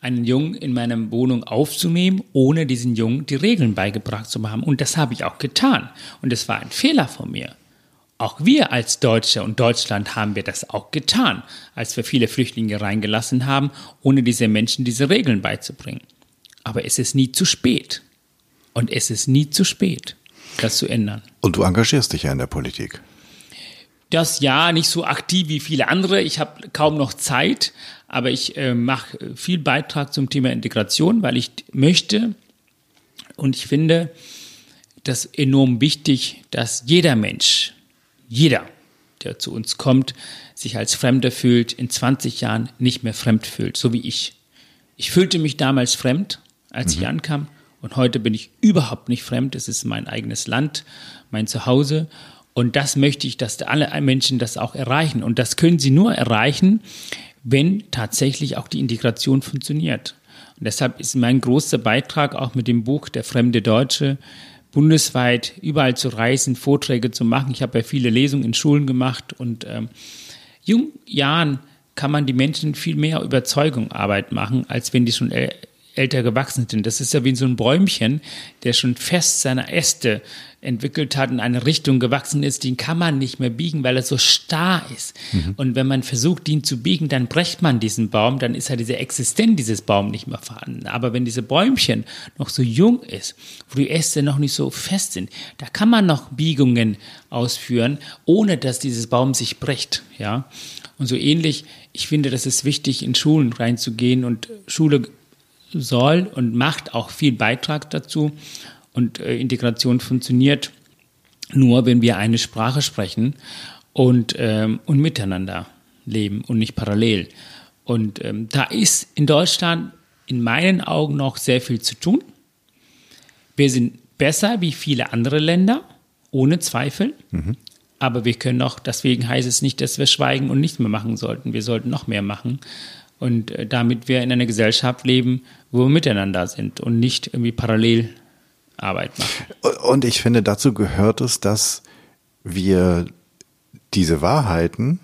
einen Jungen in meiner Wohnung aufzunehmen, ohne diesen Jungen die Regeln beigebracht zu haben. Und das habe ich auch getan. Und es war ein Fehler von mir. Auch wir als Deutsche und Deutschland haben wir das auch getan, als wir viele Flüchtlinge reingelassen haben, ohne diese Menschen diese Regeln beizubringen. Aber es ist nie zu spät. Und es ist nie zu spät das zu ändern. Und du engagierst dich ja in der Politik. Das ja, nicht so aktiv wie viele andere. Ich habe kaum noch Zeit, aber ich äh, mache viel Beitrag zum Thema Integration, weil ich möchte und ich finde das enorm wichtig, dass jeder Mensch, jeder, der zu uns kommt, sich als Fremder fühlt, in 20 Jahren nicht mehr fremd fühlt, so wie ich. Ich fühlte mich damals fremd, als mhm. ich ankam, und heute bin ich überhaupt nicht fremd. Es ist mein eigenes Land, mein Zuhause. Und das möchte ich, dass alle Menschen das auch erreichen. Und das können sie nur erreichen, wenn tatsächlich auch die Integration funktioniert. Und deshalb ist mein großer Beitrag auch mit dem Buch Der fremde Deutsche, bundesweit überall zu reisen, Vorträge zu machen. Ich habe ja viele Lesungen in Schulen gemacht und ähm, jungen Jahren kann man die Menschen viel mehr Überzeugungsarbeit machen, als wenn die schon älter gewachsen sind. Das ist ja wie so ein Bäumchen, der schon fest seine Äste entwickelt hat, in eine Richtung gewachsen ist, den kann man nicht mehr biegen, weil er so starr ist. Mhm. Und wenn man versucht, ihn zu biegen, dann brecht man diesen Baum, dann ist ja diese Existenz dieses Baums nicht mehr vorhanden. Aber wenn diese Bäumchen noch so jung ist, wo die Äste noch nicht so fest sind, da kann man noch Biegungen ausführen, ohne dass dieses Baum sich bricht, ja. Und so ähnlich, ich finde, das ist wichtig, in Schulen reinzugehen und Schule soll und macht auch viel Beitrag dazu. Und äh, Integration funktioniert nur, wenn wir eine Sprache sprechen und, ähm, und miteinander leben und nicht parallel. Und ähm, da ist in Deutschland in meinen Augen noch sehr viel zu tun. Wir sind besser wie viele andere Länder, ohne Zweifel. Mhm. Aber wir können noch, deswegen heißt es nicht, dass wir schweigen und nichts mehr machen sollten. Wir sollten noch mehr machen. Und äh, damit wir in einer Gesellschaft leben, wo wir miteinander sind und nicht irgendwie parallel Arbeit machen. Und ich finde, dazu gehört es, dass wir diese Wahrheiten,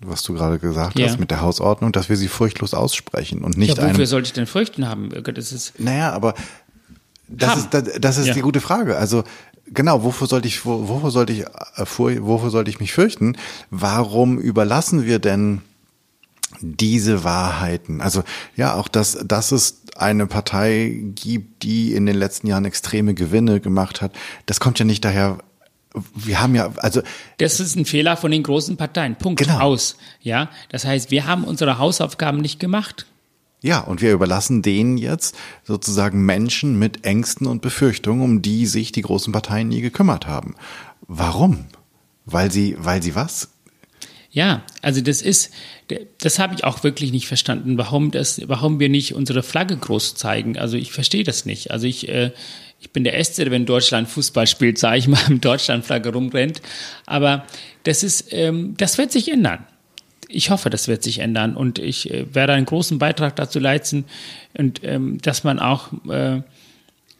was du gerade gesagt ja. hast mit der Hausordnung, dass wir sie furchtlos aussprechen und nicht ja, wofür sollte ich denn Furchten haben? Das ist naja, aber das haben. ist, das, das ist ja. die gute Frage. Also genau, wofür sollte ich, wofür sollte ich, äh, wofür sollte ich mich fürchten? Warum überlassen wir denn diese Wahrheiten. Also ja, auch dass, dass es eine Partei gibt, die in den letzten Jahren extreme Gewinne gemacht hat, das kommt ja nicht daher. Wir haben ja, also. Das ist ein Fehler von den großen Parteien. Punkt. Genau. Aus. Ja. Das heißt, wir haben unsere Hausaufgaben nicht gemacht. Ja, und wir überlassen denen jetzt sozusagen Menschen mit Ängsten und Befürchtungen, um die sich die großen Parteien nie gekümmert haben. Warum? Weil sie, weil sie was? Ja, also das ist, das habe ich auch wirklich nicht verstanden, warum das, warum wir nicht unsere Flagge groß zeigen. Also ich verstehe das nicht. Also ich, äh, ich bin der Erste, wenn Deutschland Fußball spielt, sage ich mal, mit Deutschlandflagge rumrennt. Aber das ist, ähm, das wird sich ändern. Ich hoffe, das wird sich ändern und ich äh, werde einen großen Beitrag dazu leisten und ähm, dass man auch, äh,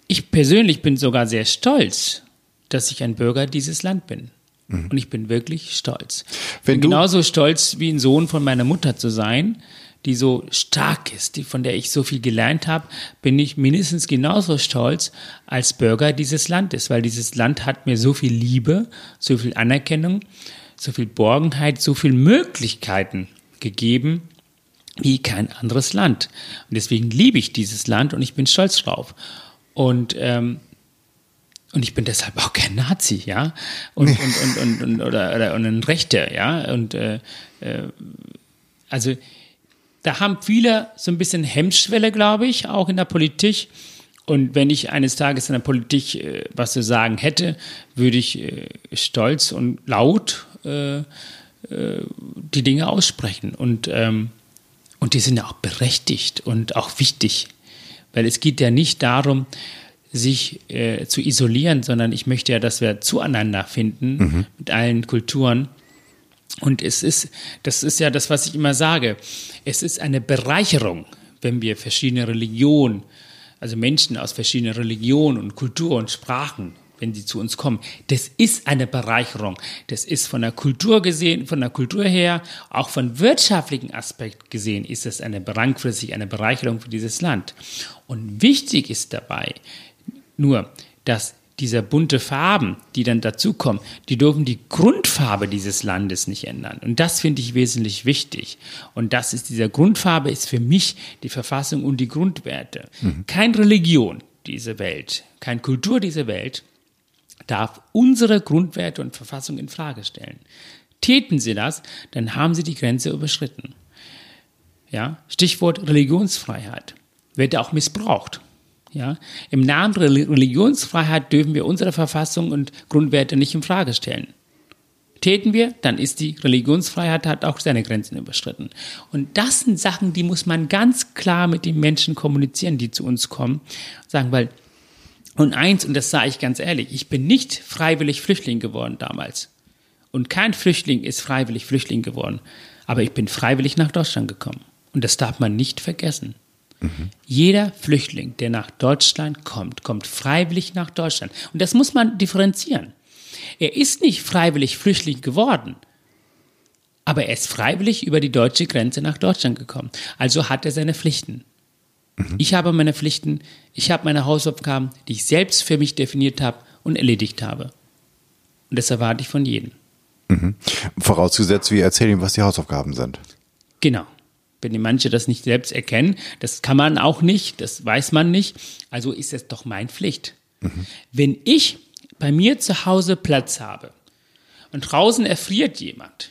ich persönlich bin sogar sehr stolz, dass ich ein Bürger dieses Land bin. Mhm. Und ich bin wirklich stolz. Wenn bin genauso stolz wie ein Sohn von meiner Mutter zu sein, die so stark ist, die, von der ich so viel gelernt habe, bin ich mindestens genauso stolz als Bürger dieses Landes, weil dieses Land hat mir so viel Liebe, so viel Anerkennung, so viel Borgenheit, so viel Möglichkeiten gegeben wie kein anderes Land. Und deswegen liebe ich dieses Land und ich bin stolz drauf. Und ähm, und ich bin deshalb auch kein Nazi, ja, und, und, und, und, und oder, oder und ein Rechter, ja, und äh, äh, also da haben viele so ein bisschen Hemmschwelle, glaube ich, auch in der Politik. Und wenn ich eines Tages in der Politik äh, was zu sagen hätte, würde ich äh, stolz und laut äh, äh, die Dinge aussprechen. Und, ähm, und die sind ja auch berechtigt und auch wichtig. Weil es geht ja nicht darum, sich äh, zu isolieren, sondern ich möchte ja, dass wir zueinander finden mhm. mit allen Kulturen. Und es ist, das ist ja das, was ich immer sage. Es ist eine Bereicherung, wenn wir verschiedene Religionen, also Menschen aus verschiedenen Religionen und Kulturen und Sprachen, wenn sie zu uns kommen. Das ist eine Bereicherung. Das ist von der Kultur gesehen, von der Kultur her, auch von wirtschaftlichen Aspekt gesehen, ist es eine langfristig eine Bereicherung für dieses Land. Und wichtig ist dabei, nur, dass diese bunte Farben, die dann dazukommen, die dürfen die Grundfarbe dieses Landes nicht ändern. Und das finde ich wesentlich wichtig. Und das ist dieser Grundfarbe ist für mich die Verfassung und die Grundwerte. Mhm. Kein Religion dieser Welt, kein Kultur dieser Welt darf unsere Grundwerte und Verfassung in Frage stellen. Täten sie das, dann haben sie die Grenze überschritten. Ja, Stichwort Religionsfreiheit wird auch missbraucht. Ja, im Namen der Religionsfreiheit dürfen wir unsere Verfassung und Grundwerte nicht in Frage stellen. Täten wir, dann ist die Religionsfreiheit hat auch seine Grenzen überschritten. Und das sind Sachen, die muss man ganz klar mit den Menschen kommunizieren, die zu uns kommen, sagen, weil und eins, und das sage ich ganz ehrlich, ich bin nicht freiwillig Flüchtling geworden damals. Und kein Flüchtling ist freiwillig Flüchtling geworden. Aber ich bin freiwillig nach Deutschland gekommen. Und das darf man nicht vergessen. Mhm. Jeder Flüchtling, der nach Deutschland kommt, kommt freiwillig nach Deutschland. Und das muss man differenzieren. Er ist nicht freiwillig Flüchtling geworden, aber er ist freiwillig über die deutsche Grenze nach Deutschland gekommen. Also hat er seine Pflichten. Mhm. Ich habe meine Pflichten, ich habe meine Hausaufgaben, die ich selbst für mich definiert habe und erledigt habe. Und das erwarte ich von jedem. Mhm. Vorausgesetzt, wir erzählen ihm, was die Hausaufgaben sind. Genau. Wenn manche das nicht selbst erkennen, das kann man auch nicht, das weiß man nicht, also ist es doch meine Pflicht. Mhm. Wenn ich bei mir zu Hause Platz habe und draußen erfriert jemand,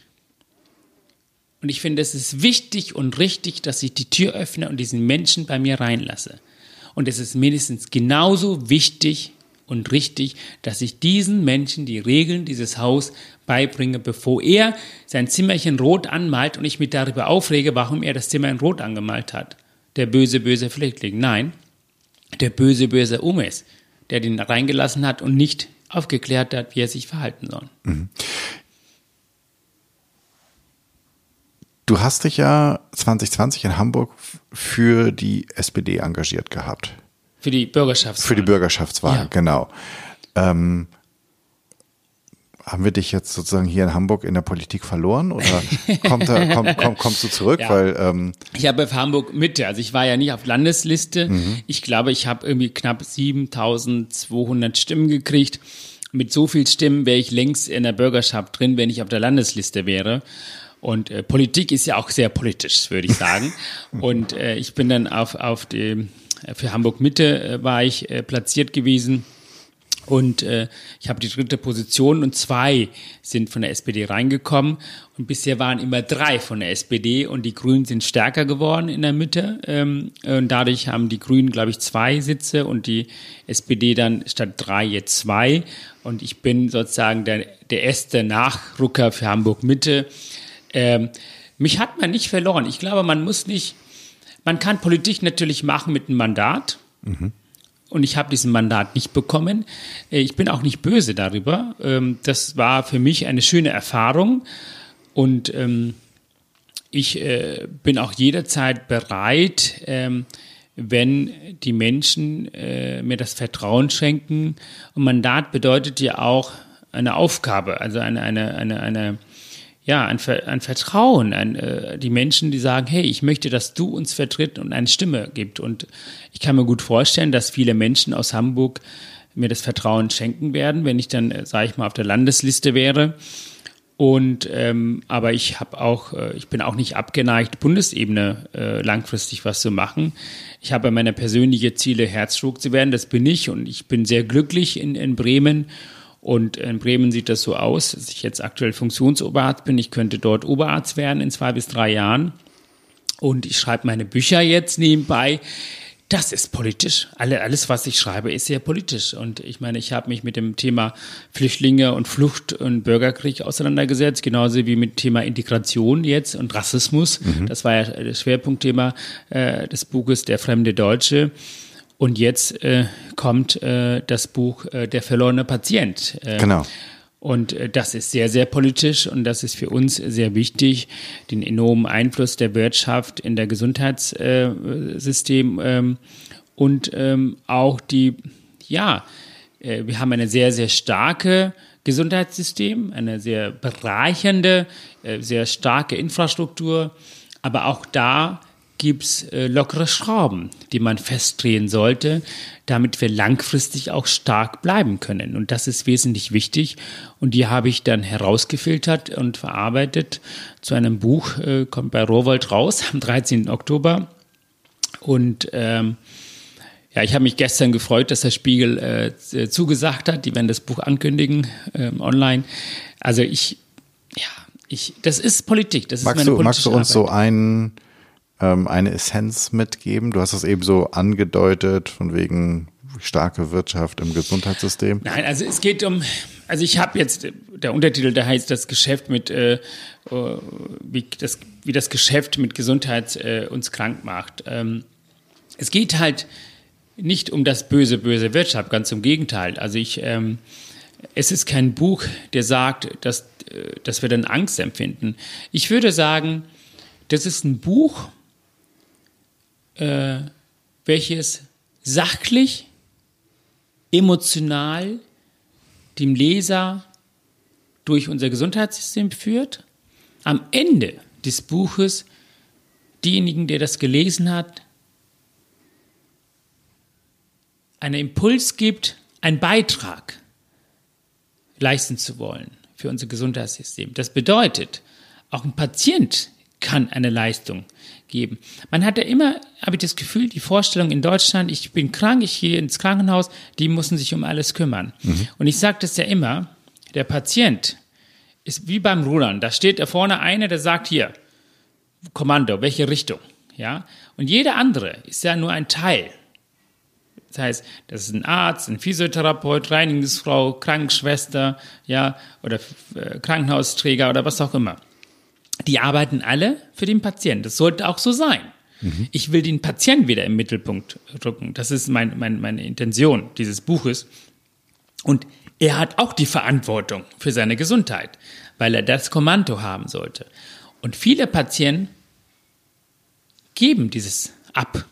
und ich finde, es ist wichtig und richtig, dass ich die Tür öffne und diesen Menschen bei mir reinlasse. Und es ist mindestens genauso wichtig und richtig, dass ich diesen Menschen die Regeln dieses Haus beibringe, bevor er sein Zimmerchen rot anmalt und ich mich darüber aufrege, warum er das Zimmer in rot angemalt hat. Der böse, böse Flüchtling. Nein, der böse, böse Umes, der den reingelassen hat und nicht aufgeklärt hat, wie er sich verhalten soll. Mhm. Du hast dich ja 2020 in Hamburg für die SPD engagiert gehabt. Für die Bürgerschaftswahl. Für die Bürgerschaftswahl, ja. genau. Ähm, haben wir dich jetzt sozusagen hier in Hamburg in der Politik verloren oder kommt da, komm, komm, kommst du zurück? Ja. Weil, ähm ich habe für Hamburg Mitte, also ich war ja nicht auf Landesliste. Mhm. Ich glaube, ich habe irgendwie knapp 7200 Stimmen gekriegt. Mit so viel Stimmen wäre ich längst in der Bürgerschaft drin, wenn ich auf der Landesliste wäre. Und äh, Politik ist ja auch sehr politisch, würde ich sagen. und äh, ich bin dann auf, auf die, äh, für Hamburg Mitte äh, war ich äh, platziert gewesen. Und äh, ich habe die dritte Position und zwei sind von der SPD reingekommen. Und bisher waren immer drei von der SPD und die Grünen sind stärker geworden in der Mitte. Ähm, und dadurch haben die Grünen, glaube ich, zwei Sitze und die SPD dann statt drei jetzt zwei. Und ich bin sozusagen der, der erste Nachrucker für Hamburg Mitte. Ähm, mich hat man nicht verloren. Ich glaube, man muss nicht, man kann Politik natürlich machen mit einem Mandat. Mhm. Und ich habe diesen Mandat nicht bekommen. Äh, ich bin auch nicht böse darüber. Ähm, das war für mich eine schöne Erfahrung. Und ähm, ich äh, bin auch jederzeit bereit, ähm, wenn die Menschen äh, mir das Vertrauen schenken. Und Mandat bedeutet ja auch eine Aufgabe, also eine, eine, eine, eine ja, ein, ein Vertrauen, ein, äh, die Menschen, die sagen, hey, ich möchte, dass du uns vertritt und eine Stimme gibt. Und ich kann mir gut vorstellen, dass viele Menschen aus Hamburg mir das Vertrauen schenken werden, wenn ich dann, äh, sage ich mal, auf der Landesliste wäre. Und ähm, aber ich habe auch, äh, ich bin auch nicht abgeneigt, Bundesebene äh, langfristig was zu machen. Ich habe meine persönlichen Ziele, Herzschlag zu werden, das bin ich und ich bin sehr glücklich in, in Bremen und in Bremen sieht das so aus, dass ich jetzt aktuell Funktionsoberarzt bin. Ich könnte dort Oberarzt werden in zwei bis drei Jahren. Und ich schreibe meine Bücher jetzt nebenbei. Das ist politisch. Alle, alles, was ich schreibe, ist sehr politisch. Und ich meine, ich habe mich mit dem Thema Flüchtlinge und Flucht und Bürgerkrieg auseinandergesetzt, genauso wie mit dem Thema Integration jetzt und Rassismus. Mhm. Das war ja das Schwerpunktthema äh, des Buches Der fremde Deutsche. Und jetzt äh, kommt äh, das Buch äh, Der verlorene Patient. Äh, genau. Und äh, das ist sehr, sehr politisch und das ist für uns sehr wichtig, den enormen Einfluss der Wirtschaft in der Gesundheitssystem äh, ähm, und ähm, auch die, ja, wir haben eine sehr, sehr starke Gesundheitssystem, eine sehr bereichernde, sehr starke Infrastruktur, aber auch da gibt es äh, lockere Schrauben, die man festdrehen sollte, damit wir langfristig auch stark bleiben können. Und das ist wesentlich wichtig. Und die habe ich dann herausgefiltert und verarbeitet zu einem Buch, äh, kommt bei Rowold raus am 13. Oktober. Und ähm, ja, ich habe mich gestern gefreut, dass der Spiegel äh, zugesagt hat. Die werden das Buch ankündigen ähm, online. Also ich, ja, Ich, das ist Politik. Das ist magst, meine du, magst du uns Arbeit. so ein, ähm, eine Essenz mitgeben? Du hast es eben so angedeutet, von wegen starke Wirtschaft im Gesundheitssystem. Nein, also es geht um, also ich habe jetzt, der Untertitel, der heißt das Geschäft mit, äh, wie, das, wie das Geschäft mit Gesundheit äh, uns krank macht. Ähm, es geht halt nicht um das böse, böse Wirtschaft, ganz im Gegenteil. Also ich, ähm, es ist kein Buch, der sagt, dass, äh, dass wir dann Angst empfinden. Ich würde sagen, das ist ein Buch, äh, welches sachlich, emotional dem Leser durch unser Gesundheitssystem führt. Am Ende des Buches diejenigen, der das gelesen hat, einen Impuls gibt, einen Beitrag leisten zu wollen für unser Gesundheitssystem. Das bedeutet, auch ein Patient kann eine Leistung geben. Man hat ja immer, habe ich das Gefühl, die Vorstellung in Deutschland, ich bin krank, ich gehe ins Krankenhaus, die müssen sich um alles kümmern. Mhm. Und ich sage das ja immer, der Patient ist wie beim Rudern. Da steht da vorne einer, der sagt hier, Kommando, welche Richtung? Ja? Und jeder andere ist ja nur ein Teil. Das heißt, das ist ein Arzt, ein Physiotherapeut, Reinigungsfrau, Krankenschwester, ja, oder äh, Krankenhausträger oder was auch immer. Die arbeiten alle für den Patienten. Das sollte auch so sein. Mhm. Ich will den Patienten wieder im Mittelpunkt rücken. Das ist mein, mein, meine Intention dieses Buches. Und er hat auch die Verantwortung für seine Gesundheit, weil er das Kommando haben sollte. Und viele Patienten geben dieses ab.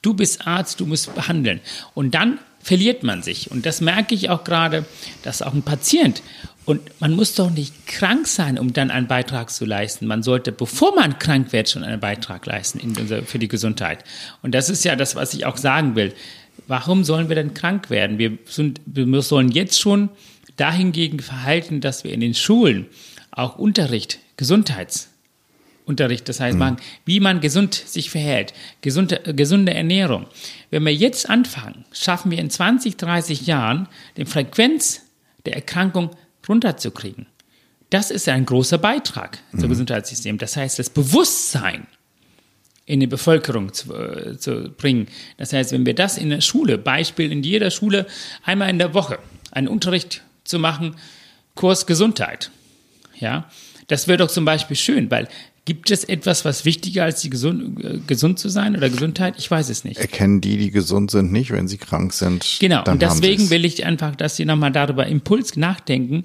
Du bist Arzt, du musst behandeln. Und dann verliert man sich. Und das merke ich auch gerade, dass auch ein Patient, und man muss doch nicht krank sein, um dann einen Beitrag zu leisten. Man sollte, bevor man krank wird, schon einen Beitrag leisten unser, für die Gesundheit. Und das ist ja das, was ich auch sagen will. Warum sollen wir denn krank werden? Wir, sind, wir sollen jetzt schon dahingegen verhalten, dass wir in den Schulen auch Unterricht, Gesundheits, Unterricht, das heißt, mhm. wie man gesund sich verhält, gesunde, gesunde Ernährung. Wenn wir jetzt anfangen, schaffen wir in 20, 30 Jahren die Frequenz der Erkrankung runterzukriegen. Das ist ein großer Beitrag mhm. zum Gesundheitssystem. Das heißt, das Bewusstsein in die Bevölkerung zu, äh, zu bringen. Das heißt, wenn wir das in der Schule, Beispiel in jeder Schule, einmal in der Woche einen Unterricht zu machen, Kurs Gesundheit, ja, das wäre doch zum Beispiel schön, weil Gibt es etwas, was wichtiger als die gesund, äh, gesund zu sein oder Gesundheit? Ich weiß es nicht. Erkennen die, die gesund sind, nicht, wenn sie krank sind. Genau, und deswegen will ich einfach, dass sie nochmal darüber Impuls nachdenken.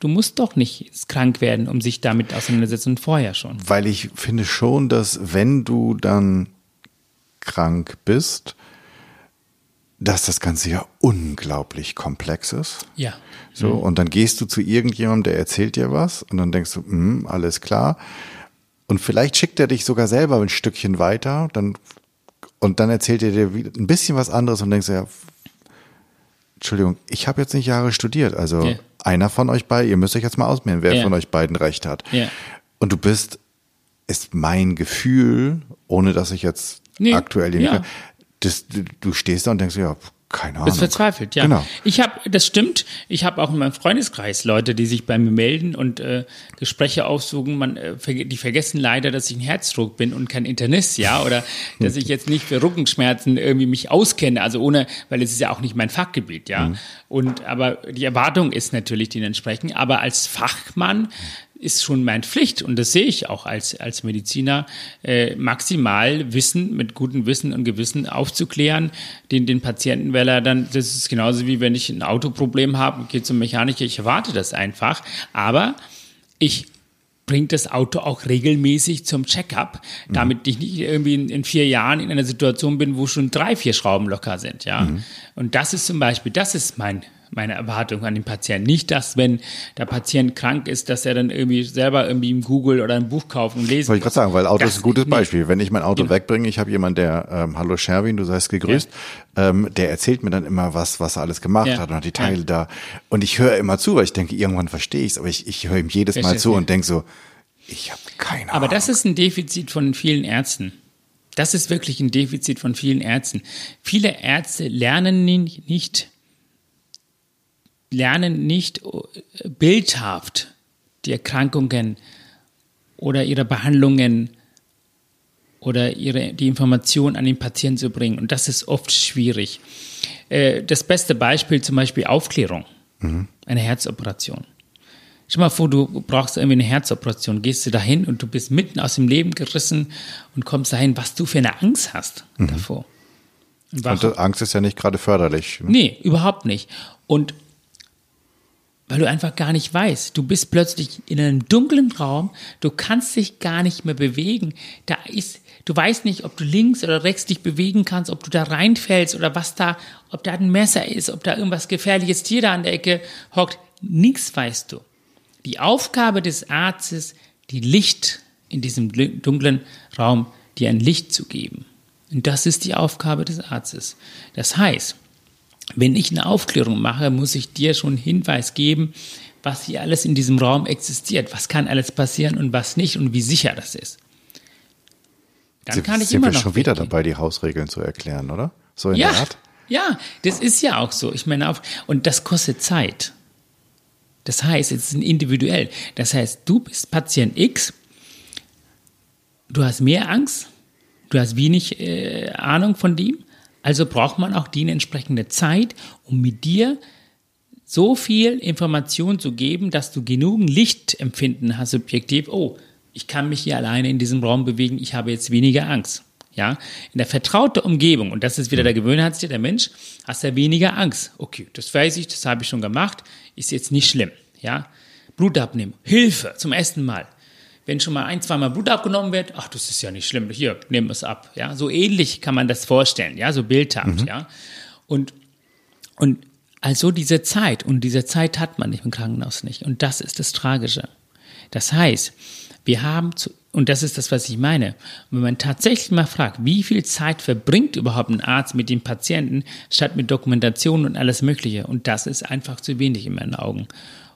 Du musst doch nicht krank werden, um sich damit auseinandersetzen, vorher schon. Weil ich finde schon, dass wenn du dann krank bist, dass das Ganze ja unglaublich komplex ist. Ja. So, mhm. und dann gehst du zu irgendjemandem, der erzählt dir was, und dann denkst du, mh, alles klar. Und vielleicht schickt er dich sogar selber ein Stückchen weiter, dann, und dann erzählt er dir ein bisschen was anderes und denkst ja, Entschuldigung, ich habe jetzt nicht Jahre studiert, also yeah. einer von euch beiden, ihr müsst euch jetzt mal ausmehren, wer yeah. von euch beiden recht hat. Yeah. Und du bist, ist mein Gefühl, ohne dass ich jetzt nee. aktuell ja. das, du stehst da und denkst, ja, keine Ahnung. Bist verzweifelt, ja. Genau. Ich habe, das stimmt. Ich habe auch in meinem Freundeskreis Leute, die sich bei mir melden und äh, Gespräche aufsuchen. Man, äh, die vergessen leider, dass ich ein Herzdruck bin und kein Internist, ja, oder dass ich jetzt nicht für Rückenschmerzen irgendwie mich auskenne. Also ohne, weil es ist ja auch nicht mein Fachgebiet, ja. Mhm. Und aber die Erwartung ist natürlich den entsprechend. Aber als Fachmann ist schon meine Pflicht und das sehe ich auch als, als Mediziner, äh, maximal Wissen, mit gutem Wissen und Gewissen aufzuklären, den, den Patienten, weil er dann, das ist genauso wie wenn ich ein Autoproblem habe, gehe zum Mechaniker, ich erwarte das einfach, aber ich bringt das Auto auch regelmäßig zum Checkup, damit ich nicht irgendwie in, in, vier Jahren in einer Situation bin, wo schon drei, vier Schrauben locker sind, ja. Mhm. Und das ist zum Beispiel, das ist mein meine Erwartung an den Patienten. Nicht, dass wenn der Patient krank ist, dass er dann irgendwie selber irgendwie im Google oder ein Buch kaufen und lesen Wollte ich gerade sagen, weil Auto das ist ein gutes Beispiel. Wenn ich mein Auto genau. wegbringe, ich habe jemanden, der, ähm, hallo Sherwin, du seist gegrüßt, ja. ähm, der erzählt mir dann immer was, was er alles gemacht ja. hat und hat die Teile ja. da. Und ich höre immer zu, weil ich denke, irgendwann verstehe ich es, aber ich, ich höre ihm jedes Mal zu und denke so, ich habe keine Ahnung. Aber das ist ein Defizit von vielen Ärzten. Das ist wirklich ein Defizit von vielen Ärzten. Viele Ärzte lernen nicht lernen nicht äh, bildhaft die Erkrankungen oder ihre Behandlungen oder ihre, die Information an den Patienten zu bringen. Und das ist oft schwierig. Äh, das beste Beispiel zum Beispiel Aufklärung, mhm. eine Herzoperation. Stell mal vor, du brauchst irgendwie eine Herzoperation, gehst du dahin und du bist mitten aus dem Leben gerissen und kommst dahin, was du für eine Angst hast mhm. davor. Und, und Angst ist ja nicht gerade förderlich. Nee, überhaupt nicht. Und weil du einfach gar nicht weißt. Du bist plötzlich in einem dunklen Raum, du kannst dich gar nicht mehr bewegen. Da ist, du weißt nicht, ob du links oder rechts dich bewegen kannst, ob du da reinfällst oder was da, ob da ein Messer ist, ob da irgendwas gefährliches Tier da an der Ecke hockt. Nichts weißt du. Die Aufgabe des Arztes, die Licht in diesem dunklen Raum, dir ein Licht zu geben. Und das ist die Aufgabe des Arztes. Das heißt, wenn ich eine Aufklärung mache, muss ich dir schon Hinweis geben, was hier alles in diesem Raum existiert, was kann alles passieren und was nicht und wie sicher das ist. Dann Sie, kann ich sind immer wir noch schon wieder dabei, die Hausregeln zu erklären, oder? So in ja, der Art? Ja, das ist ja auch so. Ich meine, und das kostet Zeit. Das heißt, es ist individuell. Das heißt, du bist Patient X, du hast mehr Angst, du hast wenig äh, Ahnung von dem, also braucht man auch die entsprechende Zeit, um mit dir so viel Information zu geben, dass du genügend Lichtempfinden hast, subjektiv, oh, ich kann mich hier alleine in diesem Raum bewegen, ich habe jetzt weniger Angst. Ja, in der vertrauten Umgebung, und das ist wieder der Gewöhnheitstier, der Mensch, hast du weniger Angst. Okay, das weiß ich, das habe ich schon gemacht, ist jetzt nicht schlimm. Ja, Blut abnehmen, Hilfe zum ersten Mal. Wenn schon mal ein, zweimal Blut abgenommen wird, ach, das ist ja nicht schlimm, hier, nehmen wir es ab. Ja, so ähnlich kann man das vorstellen, ja, so bildhaft, mhm. ja. Und, und also diese Zeit, und diese Zeit hat man nicht im Krankenhaus nicht. Und das ist das Tragische. Das heißt, wir haben zu, und das ist das, was ich meine. wenn man tatsächlich mal fragt, wie viel Zeit verbringt überhaupt ein Arzt mit dem Patienten, statt mit Dokumentation und alles Mögliche. Und das ist einfach zu wenig in meinen Augen.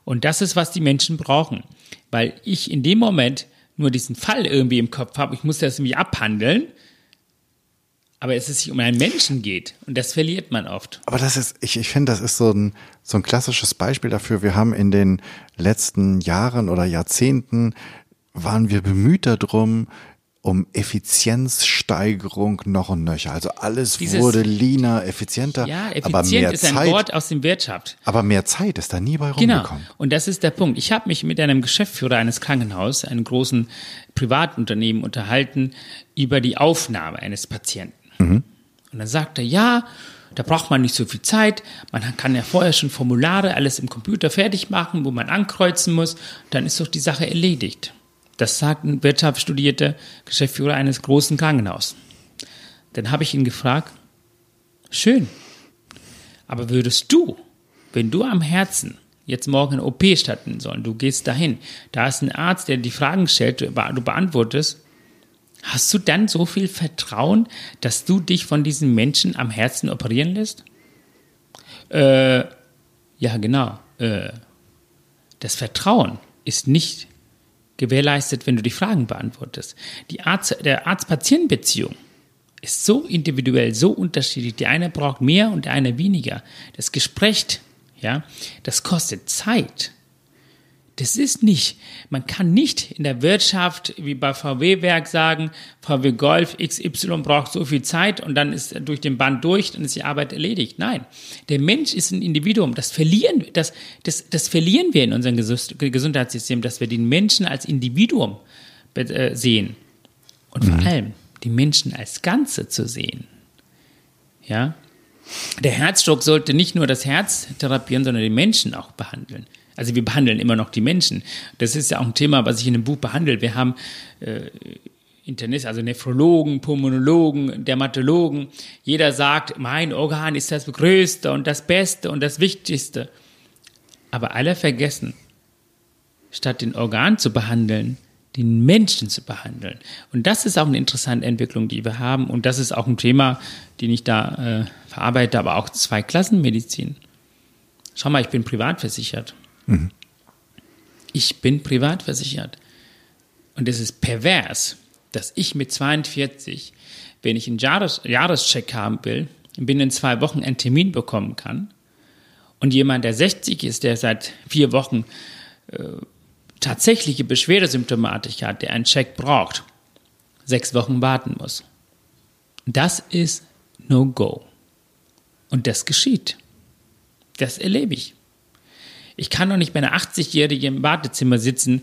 Und das ist, was die Menschen brauchen. Weil ich in dem Moment nur diesen Fall irgendwie im Kopf habe, ich muss das irgendwie abhandeln. Aber es sich um einen Menschen geht und das verliert man oft. Aber das ist, ich, ich finde, das ist so ein, so ein klassisches Beispiel dafür. Wir haben in den letzten Jahren oder Jahrzehnten waren wir bemüht darum, um Effizienzsteigerung noch und nöcher. Also alles Dieses, wurde leaner, effizienter. Ja, effizient aber mehr ist ein Zeit, Wort aus dem Wirtschaft. Aber mehr Zeit ist da nie bei genau. rumgekommen. Genau. Und das ist der Punkt. Ich habe mich mit einem Geschäftsführer eines Krankenhauses, einem großen Privatunternehmen unterhalten über die Aufnahme eines Patienten. Mhm. Und dann sagte er, ja, da braucht man nicht so viel Zeit. Man kann ja vorher schon Formulare, alles im Computer fertig machen, wo man ankreuzen muss. Dann ist doch die Sache erledigt. Das sagt ein wirtschaftsstudierter Geschäftsführer eines großen Krankenhauses. Dann habe ich ihn gefragt, schön, aber würdest du, wenn du am Herzen jetzt morgen eine OP stattfinden soll, du gehst dahin, da ist ein Arzt, der die Fragen stellt, du beantwortest, hast du dann so viel Vertrauen, dass du dich von diesen Menschen am Herzen operieren lässt? Äh, ja, genau. Äh, das Vertrauen ist nicht gewährleistet, wenn du die Fragen beantwortest. Die Arzt, der Arzt-Patient-Beziehung ist so individuell, so unterschiedlich. Der eine braucht mehr und der eine weniger. Das Gespräch, ja, das kostet Zeit. Das ist nicht, man kann nicht in der Wirtschaft wie bei VW-Werk sagen, VW Golf XY braucht so viel Zeit und dann ist durch den Band durch, dann ist die Arbeit erledigt. Nein, der Mensch ist ein Individuum. Das verlieren, das, das, das verlieren wir in unserem Gesundheitssystem, dass wir den Menschen als Individuum äh, sehen. Und vor mhm. allem die Menschen als Ganze zu sehen. Ja, der Herzstock sollte nicht nur das Herz therapieren, sondern den Menschen auch behandeln. Also wir behandeln immer noch die Menschen. Das ist ja auch ein Thema, was ich in dem Buch behandle. Wir haben äh, Internist, also Nephrologen, Pulmonologen, Dermatologen. Jeder sagt, mein Organ ist das Größte und das Beste und das Wichtigste. Aber alle vergessen, statt den Organ zu behandeln, den Menschen zu behandeln. Und das ist auch eine interessante Entwicklung, die wir haben. Und das ist auch ein Thema, den ich da äh, verarbeite, aber auch Zweiklassenmedizin. Schau mal, ich bin privat versichert. Mhm. Ich bin privat versichert. Und es ist pervers, dass ich mit 42, wenn ich einen Jahres Jahrescheck haben will, binnen zwei Wochen einen Termin bekommen kann. Und jemand, der 60 ist, der seit vier Wochen äh, tatsächliche Beschwerdesymptomatik hat, der einen Check braucht, sechs Wochen warten muss. Das ist No-Go. Und das geschieht. Das erlebe ich. Ich kann doch nicht bei einer 80-Jährigen im Wartezimmer sitzen,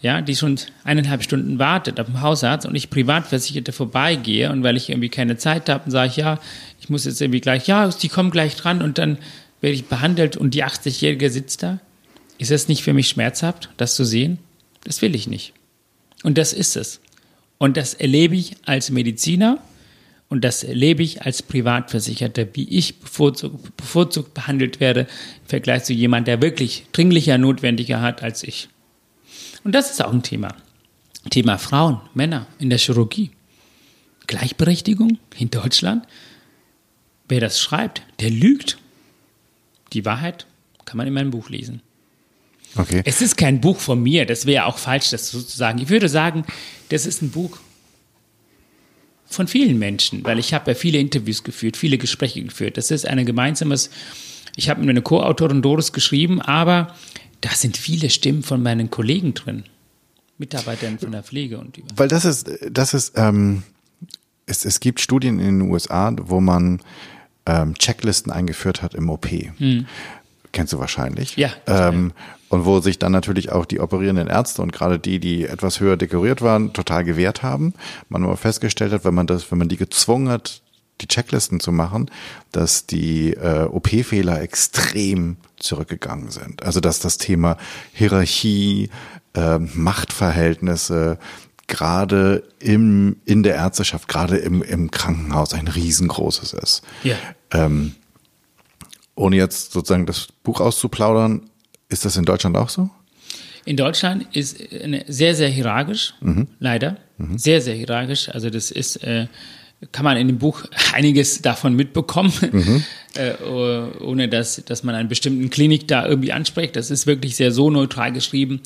ja, die schon eineinhalb Stunden wartet auf dem Hausarzt und ich Privatversicherte vorbeigehe und weil ich irgendwie keine Zeit habe, sage ich, ja, ich muss jetzt irgendwie gleich, ja, die kommen gleich dran und dann werde ich behandelt und die 80-Jährige sitzt da. Ist das nicht für mich schmerzhaft, das zu sehen? Das will ich nicht. Und das ist es. Und das erlebe ich als Mediziner und das erlebe ich als Privatversicherter, wie ich bevorzugt, bevorzugt behandelt werde im Vergleich zu jemand, der wirklich dringlicher notwendiger hat als ich. Und das ist auch ein Thema. Thema Frauen, Männer in der Chirurgie. Gleichberechtigung in Deutschland. Wer das schreibt, der lügt. Die Wahrheit kann man in meinem Buch lesen. Okay. Es ist kein Buch von mir, das wäre auch falsch, das so zu sagen. Ich würde sagen, das ist ein Buch von vielen Menschen, weil ich habe ja viele Interviews geführt, viele Gespräche geführt. Das ist ein gemeinsames, ich habe mit meiner Co-Autorin Doris geschrieben, aber da sind viele Stimmen von meinen Kollegen drin. Mitarbeitern von der Pflege und über. Weil das ist, das ist, ähm, es, es gibt Studien in den USA, wo man ähm, Checklisten eingeführt hat im OP. Hm. Kennst du wahrscheinlich. Ja. Ähm, und wo sich dann natürlich auch die operierenden Ärzte und gerade die, die etwas höher dekoriert waren, total gewehrt haben. Man aber festgestellt hat, wenn man das, wenn man die gezwungen hat, die Checklisten zu machen, dass die äh, OP-Fehler extrem zurückgegangen sind. Also dass das Thema Hierarchie, äh, Machtverhältnisse gerade im in der Ärzteschaft, gerade im, im Krankenhaus ein riesengroßes ist. Ja. Ähm, ohne jetzt sozusagen das Buch auszuplaudern, ist das in Deutschland auch so? In Deutschland ist eine sehr, sehr hierarchisch, mhm. leider. Mhm. Sehr, sehr hierarchisch. Also das ist, äh, kann man in dem Buch einiges davon mitbekommen, mhm. äh, ohne dass, dass man einen bestimmten Klinik da irgendwie anspricht. Das ist wirklich sehr so neutral geschrieben,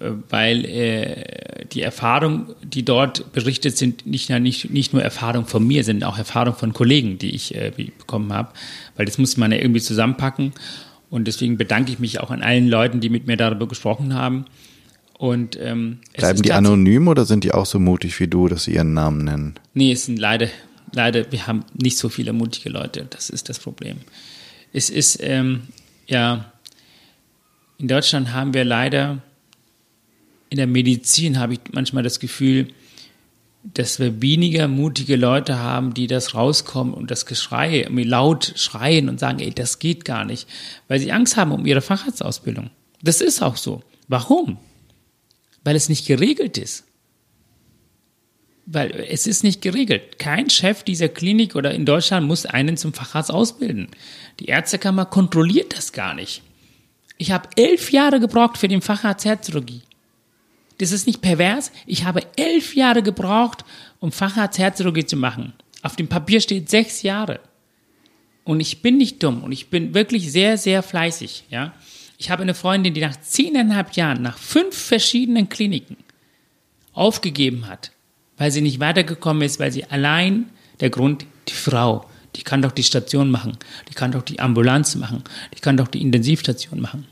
äh, weil äh, die Erfahrungen, die dort berichtet sind, nicht, nicht, nicht nur Erfahrungen von mir, sind auch Erfahrungen von Kollegen, die ich äh, bekommen habe. Weil das muss man ja irgendwie zusammenpacken. Und deswegen bedanke ich mich auch an allen Leuten, die mit mir darüber gesprochen haben. Und, ähm, Bleiben die anonym oder sind die auch so mutig wie du, dass sie ihren Namen nennen? Nee, es sind leider, leider, wir haben nicht so viele mutige Leute. Das ist das Problem. Es ist, ähm, ja, in Deutschland haben wir leider, in der Medizin habe ich manchmal das Gefühl, dass wir weniger mutige Leute haben, die das rauskommen und das Geschrei, laut schreien und sagen, ey, das geht gar nicht, weil sie Angst haben um ihre Facharztausbildung. Das ist auch so. Warum? Weil es nicht geregelt ist. Weil es ist nicht geregelt. Kein Chef dieser Klinik oder in Deutschland muss einen zum Facharzt ausbilden. Die Ärztekammer kontrolliert das gar nicht. Ich habe elf Jahre gebraucht für den Facharzt Herzchirurgie. Das ist nicht pervers. Ich habe elf Jahre gebraucht, um Facharzt Herzchirurgie zu machen. Auf dem Papier steht sechs Jahre. Und ich bin nicht dumm und ich bin wirklich sehr, sehr fleißig, ja. Ich habe eine Freundin, die nach zehneinhalb Jahren, nach fünf verschiedenen Kliniken aufgegeben hat, weil sie nicht weitergekommen ist, weil sie allein der Grund, die Frau, die kann doch die Station machen, die kann doch die Ambulanz machen, die kann doch die Intensivstation machen.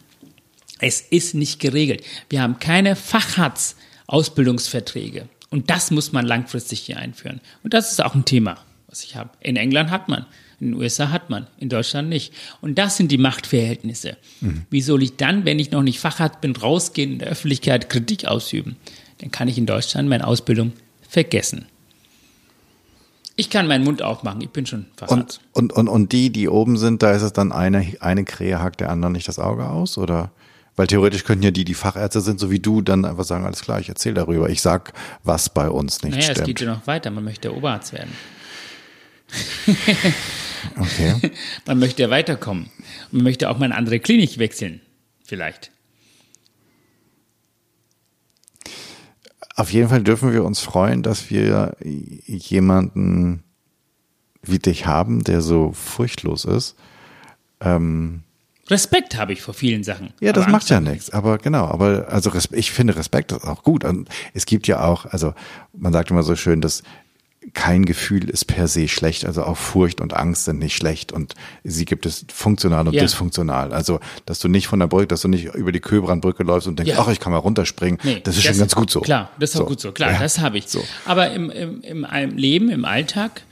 Es ist nicht geregelt. Wir haben keine Facharztausbildungsverträge. Und das muss man langfristig hier einführen. Und das ist auch ein Thema, was ich habe. In England hat man, in den USA hat man, in Deutschland nicht. Und das sind die Machtverhältnisse. Mhm. Wie soll ich dann, wenn ich noch nicht Facharzt bin, rausgehen in der Öffentlichkeit Kritik ausüben? Dann kann ich in Deutschland meine Ausbildung vergessen. Ich kann meinen Mund aufmachen, ich bin schon Facharzt. Und, und, und, und die, die oben sind, da ist es dann eine, eine Krähe hakt der anderen nicht das Auge aus, oder? Weil theoretisch könnten ja die, die Fachärzte sind, so wie du, dann einfach sagen, alles klar, ich erzähle darüber. Ich sag, was bei uns nicht naja, stimmt. Naja, es geht ja noch weiter. Man möchte Oberarzt werden. okay. Man möchte ja weiterkommen. Man möchte auch mal eine andere Klinik wechseln. Vielleicht. Auf jeden Fall dürfen wir uns freuen, dass wir jemanden wie dich haben, der so furchtlos ist. Ähm, Respekt habe ich vor vielen Sachen. Ja, das macht ja nichts. Aber genau, aber also ich finde Respekt ist auch gut. Und es gibt ja auch, also man sagt immer so schön, dass kein Gefühl ist per se schlecht. Also auch Furcht und Angst sind nicht schlecht und sie gibt es funktional und Ja. dysfunktional. Also, dass du nicht von der Brücke, dass du nicht über die Köbrandbrücke läufst und denkst, Ja. ach, ich kann mal runterspringen. Nee, das ist schon ganz gut so. Klar, das ist auch So. gut so. Klar, Ja. das habe ich. So. Aber im, im, im im Leben, im Alltag,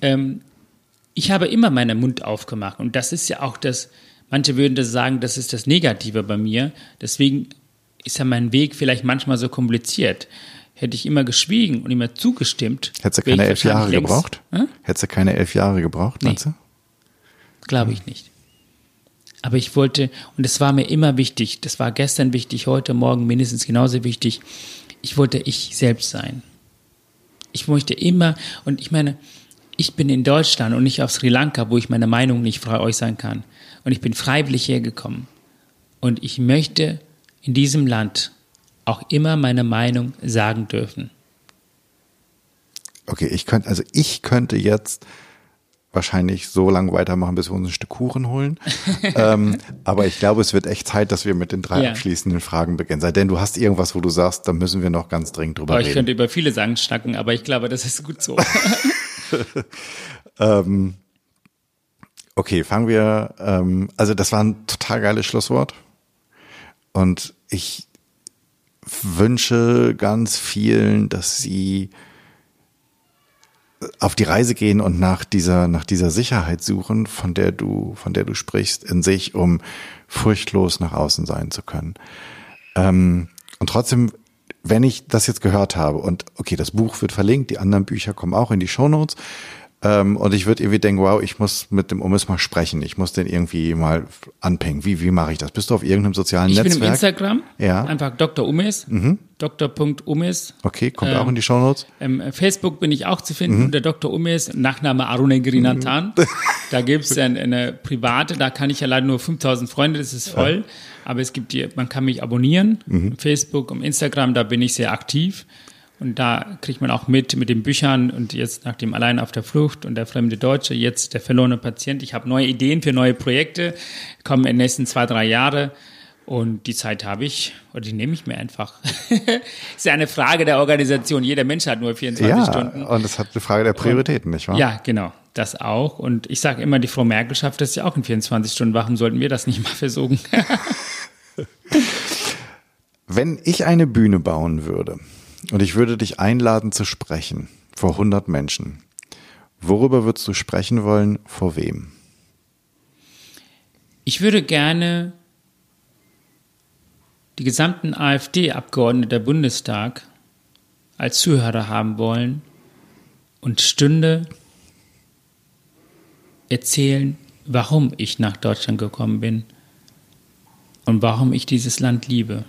ähm, ich habe immer meinen Mund aufgemacht. Und das ist ja auch das, manche würden das sagen, das ist das Negative bei mir. Deswegen ist ja mein Weg vielleicht manchmal so kompliziert. Hätte ich immer geschwiegen und immer zugestimmt. Hättest du keine elf Jahre längst- gebraucht? Hm? Hättest du keine elf Jahre gebraucht, meinst du? Glaube ich nicht. Aber ich wollte, und es war mir immer wichtig, das war gestern wichtig, heute Morgen mindestens genauso wichtig, ich wollte ich selbst sein. Ich möchte immer, und ich meine, ich bin in Deutschland und nicht auf Sri Lanka, wo ich meine Meinung nicht frei äußern kann. Und ich bin freiwillig hergekommen. Und ich möchte in diesem Land auch immer meine Meinung sagen dürfen. Okay, ich könnte, also ich könnte jetzt wahrscheinlich so lange weitermachen, bis wir uns ein Stück Kuchen holen. ähm, aber ich glaube, es wird echt Zeit, dass wir mit den drei Ja. abschließenden Fragen beginnen. Sei denn, du hast irgendwas, wo du sagst, da müssen wir noch ganz dringend drüber ich reden. könnte über viele Sachen schnacken, aber ich glaube, das ist gut so. Okay, fangen wir, ähm, also das war ein total geiles Schlusswort. Und ich wünsche ganz vielen, dass sie auf die Reise gehen und nach dieser, nach dieser Sicherheit suchen, von der du, von der du sprichst, in sich, um furchtlos nach außen sein zu können. Ähm, und trotzdem, wenn ich das jetzt gehört habe und okay, das Buch wird verlinkt, die anderen Bücher kommen auch in die Shownotes, ähm, und ich würde irgendwie denken, wow, ich muss mit dem Umis mal sprechen. Ich muss den irgendwie mal anpingen. Wie, wie mache ich das? Bist du auf irgendeinem sozialen Ich bin Netzwerk? im Instagram, Ja. Mhm. einfach Dr. Umes, Dr.umes. Okay, kommt Ähm, auch in die Shownotes. Ähm, Facebook bin ich auch zu Mhm. finden unter Dr. Umes, Nachname Arunagiri-Nathan. Da gibt es eine, eine private, da kann ich ja leider nur 5000 Freunde, das ist voll. Aber es gibt die, man kann mich abonnieren. Mhm. Facebook und Instagram, da bin ich sehr aktiv. Und da kriegt man auch mit, mit den Büchern und jetzt nach dem Allein auf der Flucht und der fremde Deutsche, jetzt der verlorene Patient. Ich habe neue Ideen für neue Projekte, kommen in den nächsten zwei, drei Jahre. Und die Zeit habe ich, oder die nehme ich mir einfach. ist ja eine Frage der Organisation. Jeder Mensch hat nur 24 Ja, Stunden. und es hat eine Frage der Prioritäten, nicht wahr? Ja, genau. Das auch. Und ich sage immer, die Frau Merkel schafft das ja auch in 24 Stunden. Warum sollten wir das nicht mal versuchen? Wenn ich eine Bühne bauen würde und ich würde dich einladen zu sprechen vor 100 Menschen, worüber würdest du sprechen wollen? Vor wem? Ich würde gerne die gesamten AfD-Abgeordneten der Bundestag als Zuhörer haben wollen und stünde erzählen, warum ich nach Deutschland gekommen bin und warum ich dieses Land liebe.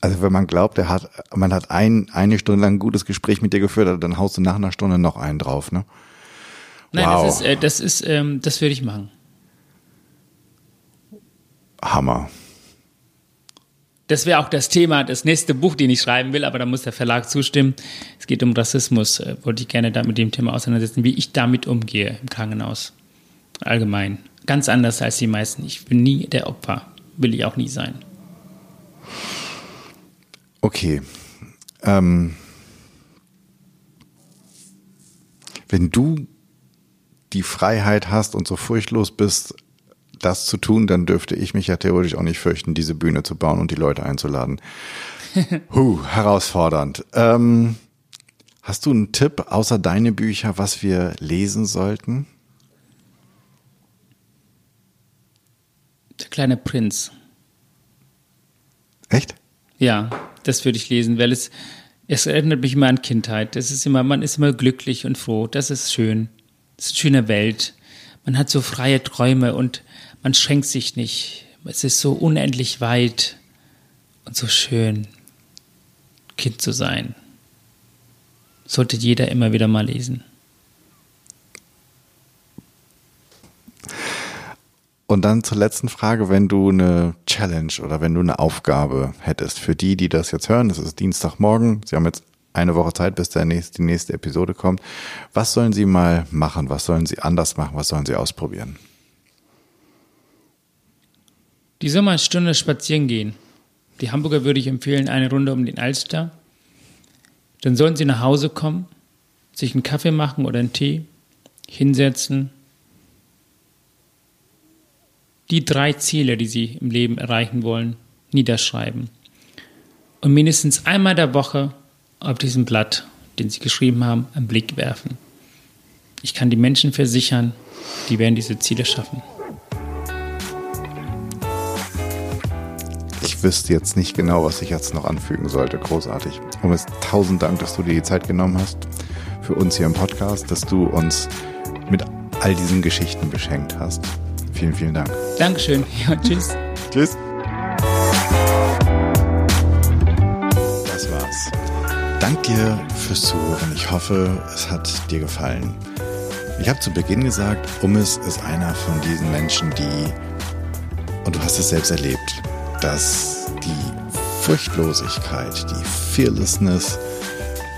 Also wenn man glaubt, er hat, man hat ein, eine Stunde lang ein gutes Gespräch mit dir geführt, dann haust du nach einer Stunde noch einen drauf, ne? Nein, Wow. das ist, äh, das ist, ähm, das würde ich machen. Hammer. Das wäre auch das Thema, das nächste Buch, den ich schreiben will, aber da muss der Verlag zustimmen. Es geht um Rassismus. Äh, wollte ich gerne da mit dem Thema auseinandersetzen, wie ich damit umgehe im Krankenhaus. Allgemein. Ganz anders als die meisten. Ich bin nie der Opfer. Will ich auch nie sein. Okay. Ähm, wenn du die Freiheit hast und so furchtlos bist, das zu tun, dann dürfte ich mich ja theoretisch auch nicht fürchten, diese Bühne zu bauen und die Leute einzuladen. Huh, herausfordernd. Ähm, hast du einen Tipp außer deine Bücher, was wir lesen sollten? Der kleine Prinz. Echt? Ja, das würde ich lesen, weil es, es erinnert mich immer an Kindheit. Das ist immer, man ist immer glücklich und froh. Das ist schön. Das ist eine schöne Welt. Man hat so freie Träume und man schenkt sich nicht. Es ist so unendlich weit und so schön, Kind zu sein. Sollte jeder immer wieder mal lesen. Und dann zur letzten Frage, wenn du eine Challenge oder wenn du eine Aufgabe hättest für die, die das jetzt hören, das ist Dienstagmorgen, sie haben jetzt eine Woche Zeit, bis der nächste, die nächste Episode kommt. Was sollen sie mal machen? Was sollen sie anders machen? Was sollen sie ausprobieren? Die soll mal eine Stunde spazieren gehen. Die Hamburger würde ich empfehlen, eine Runde um den Alster. Dann sollen sie nach Hause kommen, sich einen Kaffee machen oder einen Tee, hinsetzen, die drei Ziele, die sie im Leben erreichen wollen, niederschreiben. Und mindestens einmal der Woche auf diesem Blatt, den sie geschrieben haben, einen Blick werfen. Ich kann die Menschen versichern, die werden diese Ziele schaffen. Ich wüsste jetzt nicht genau, was ich jetzt noch anfügen sollte. Großartig. Es tausend Dank, dass du dir die Zeit genommen hast für uns hier im Podcast, dass du uns mit all diesen Geschichten beschenkt hast. Vielen, vielen Dank. Dankeschön. Ja, tschüss. tschüss. Das war's. Dank dir fürs Zuhören. Ich hoffe, es hat dir gefallen. Ich habe zu Beginn gesagt, Ummis ist einer von diesen Menschen, die, und du hast es selbst erlebt, dass die Furchtlosigkeit, die Fearlessness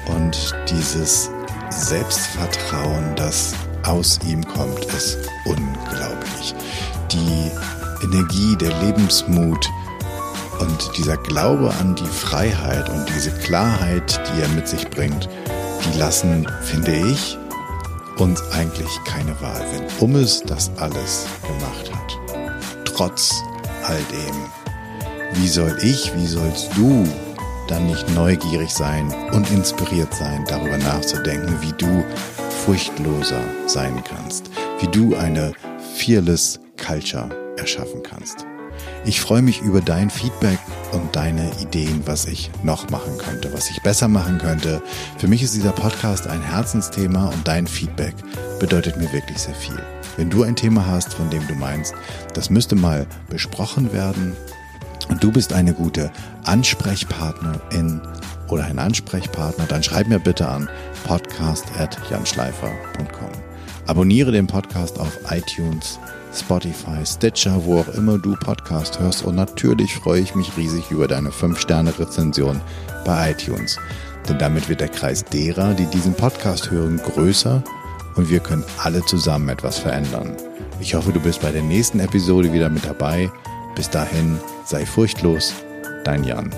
und dieses Selbstvertrauen, das aus ihm kommt, ist unglaublich. Die Energie, der Lebensmut und dieser Glaube an die Freiheit und diese Klarheit, die er mit sich bringt, die lassen, finde ich, uns eigentlich keine Wahl, wenn Ummes das alles gemacht hat. Trotz all dem. Wie soll ich, wie sollst du dann nicht neugierig sein und inspiriert sein, darüber nachzudenken, wie du furchtloser sein kannst, wie du eine fearless Culture erschaffen kannst. Ich freue mich über dein Feedback und deine Ideen, was ich noch machen könnte, was ich besser machen könnte. Für mich ist dieser Podcast ein Herzensthema und dein Feedback bedeutet mir wirklich sehr viel. Wenn du ein Thema hast, von dem du meinst, das müsste mal besprochen werden und du bist eine gute Ansprechpartnerin oder ein Ansprechpartner, dann schreib mir bitte an podcast.janschleifer.com. Abonniere den Podcast auf iTunes, Spotify, Stitcher, wo auch immer du Podcast hörst. Und natürlich freue ich mich riesig über deine 5-Sterne-Rezension bei iTunes. Denn damit wird der Kreis derer, die diesen Podcast hören, größer und wir können alle zusammen etwas verändern. Ich hoffe, du bist bei der nächsten Episode wieder mit dabei. Bis dahin, sei furchtlos, dein Jan.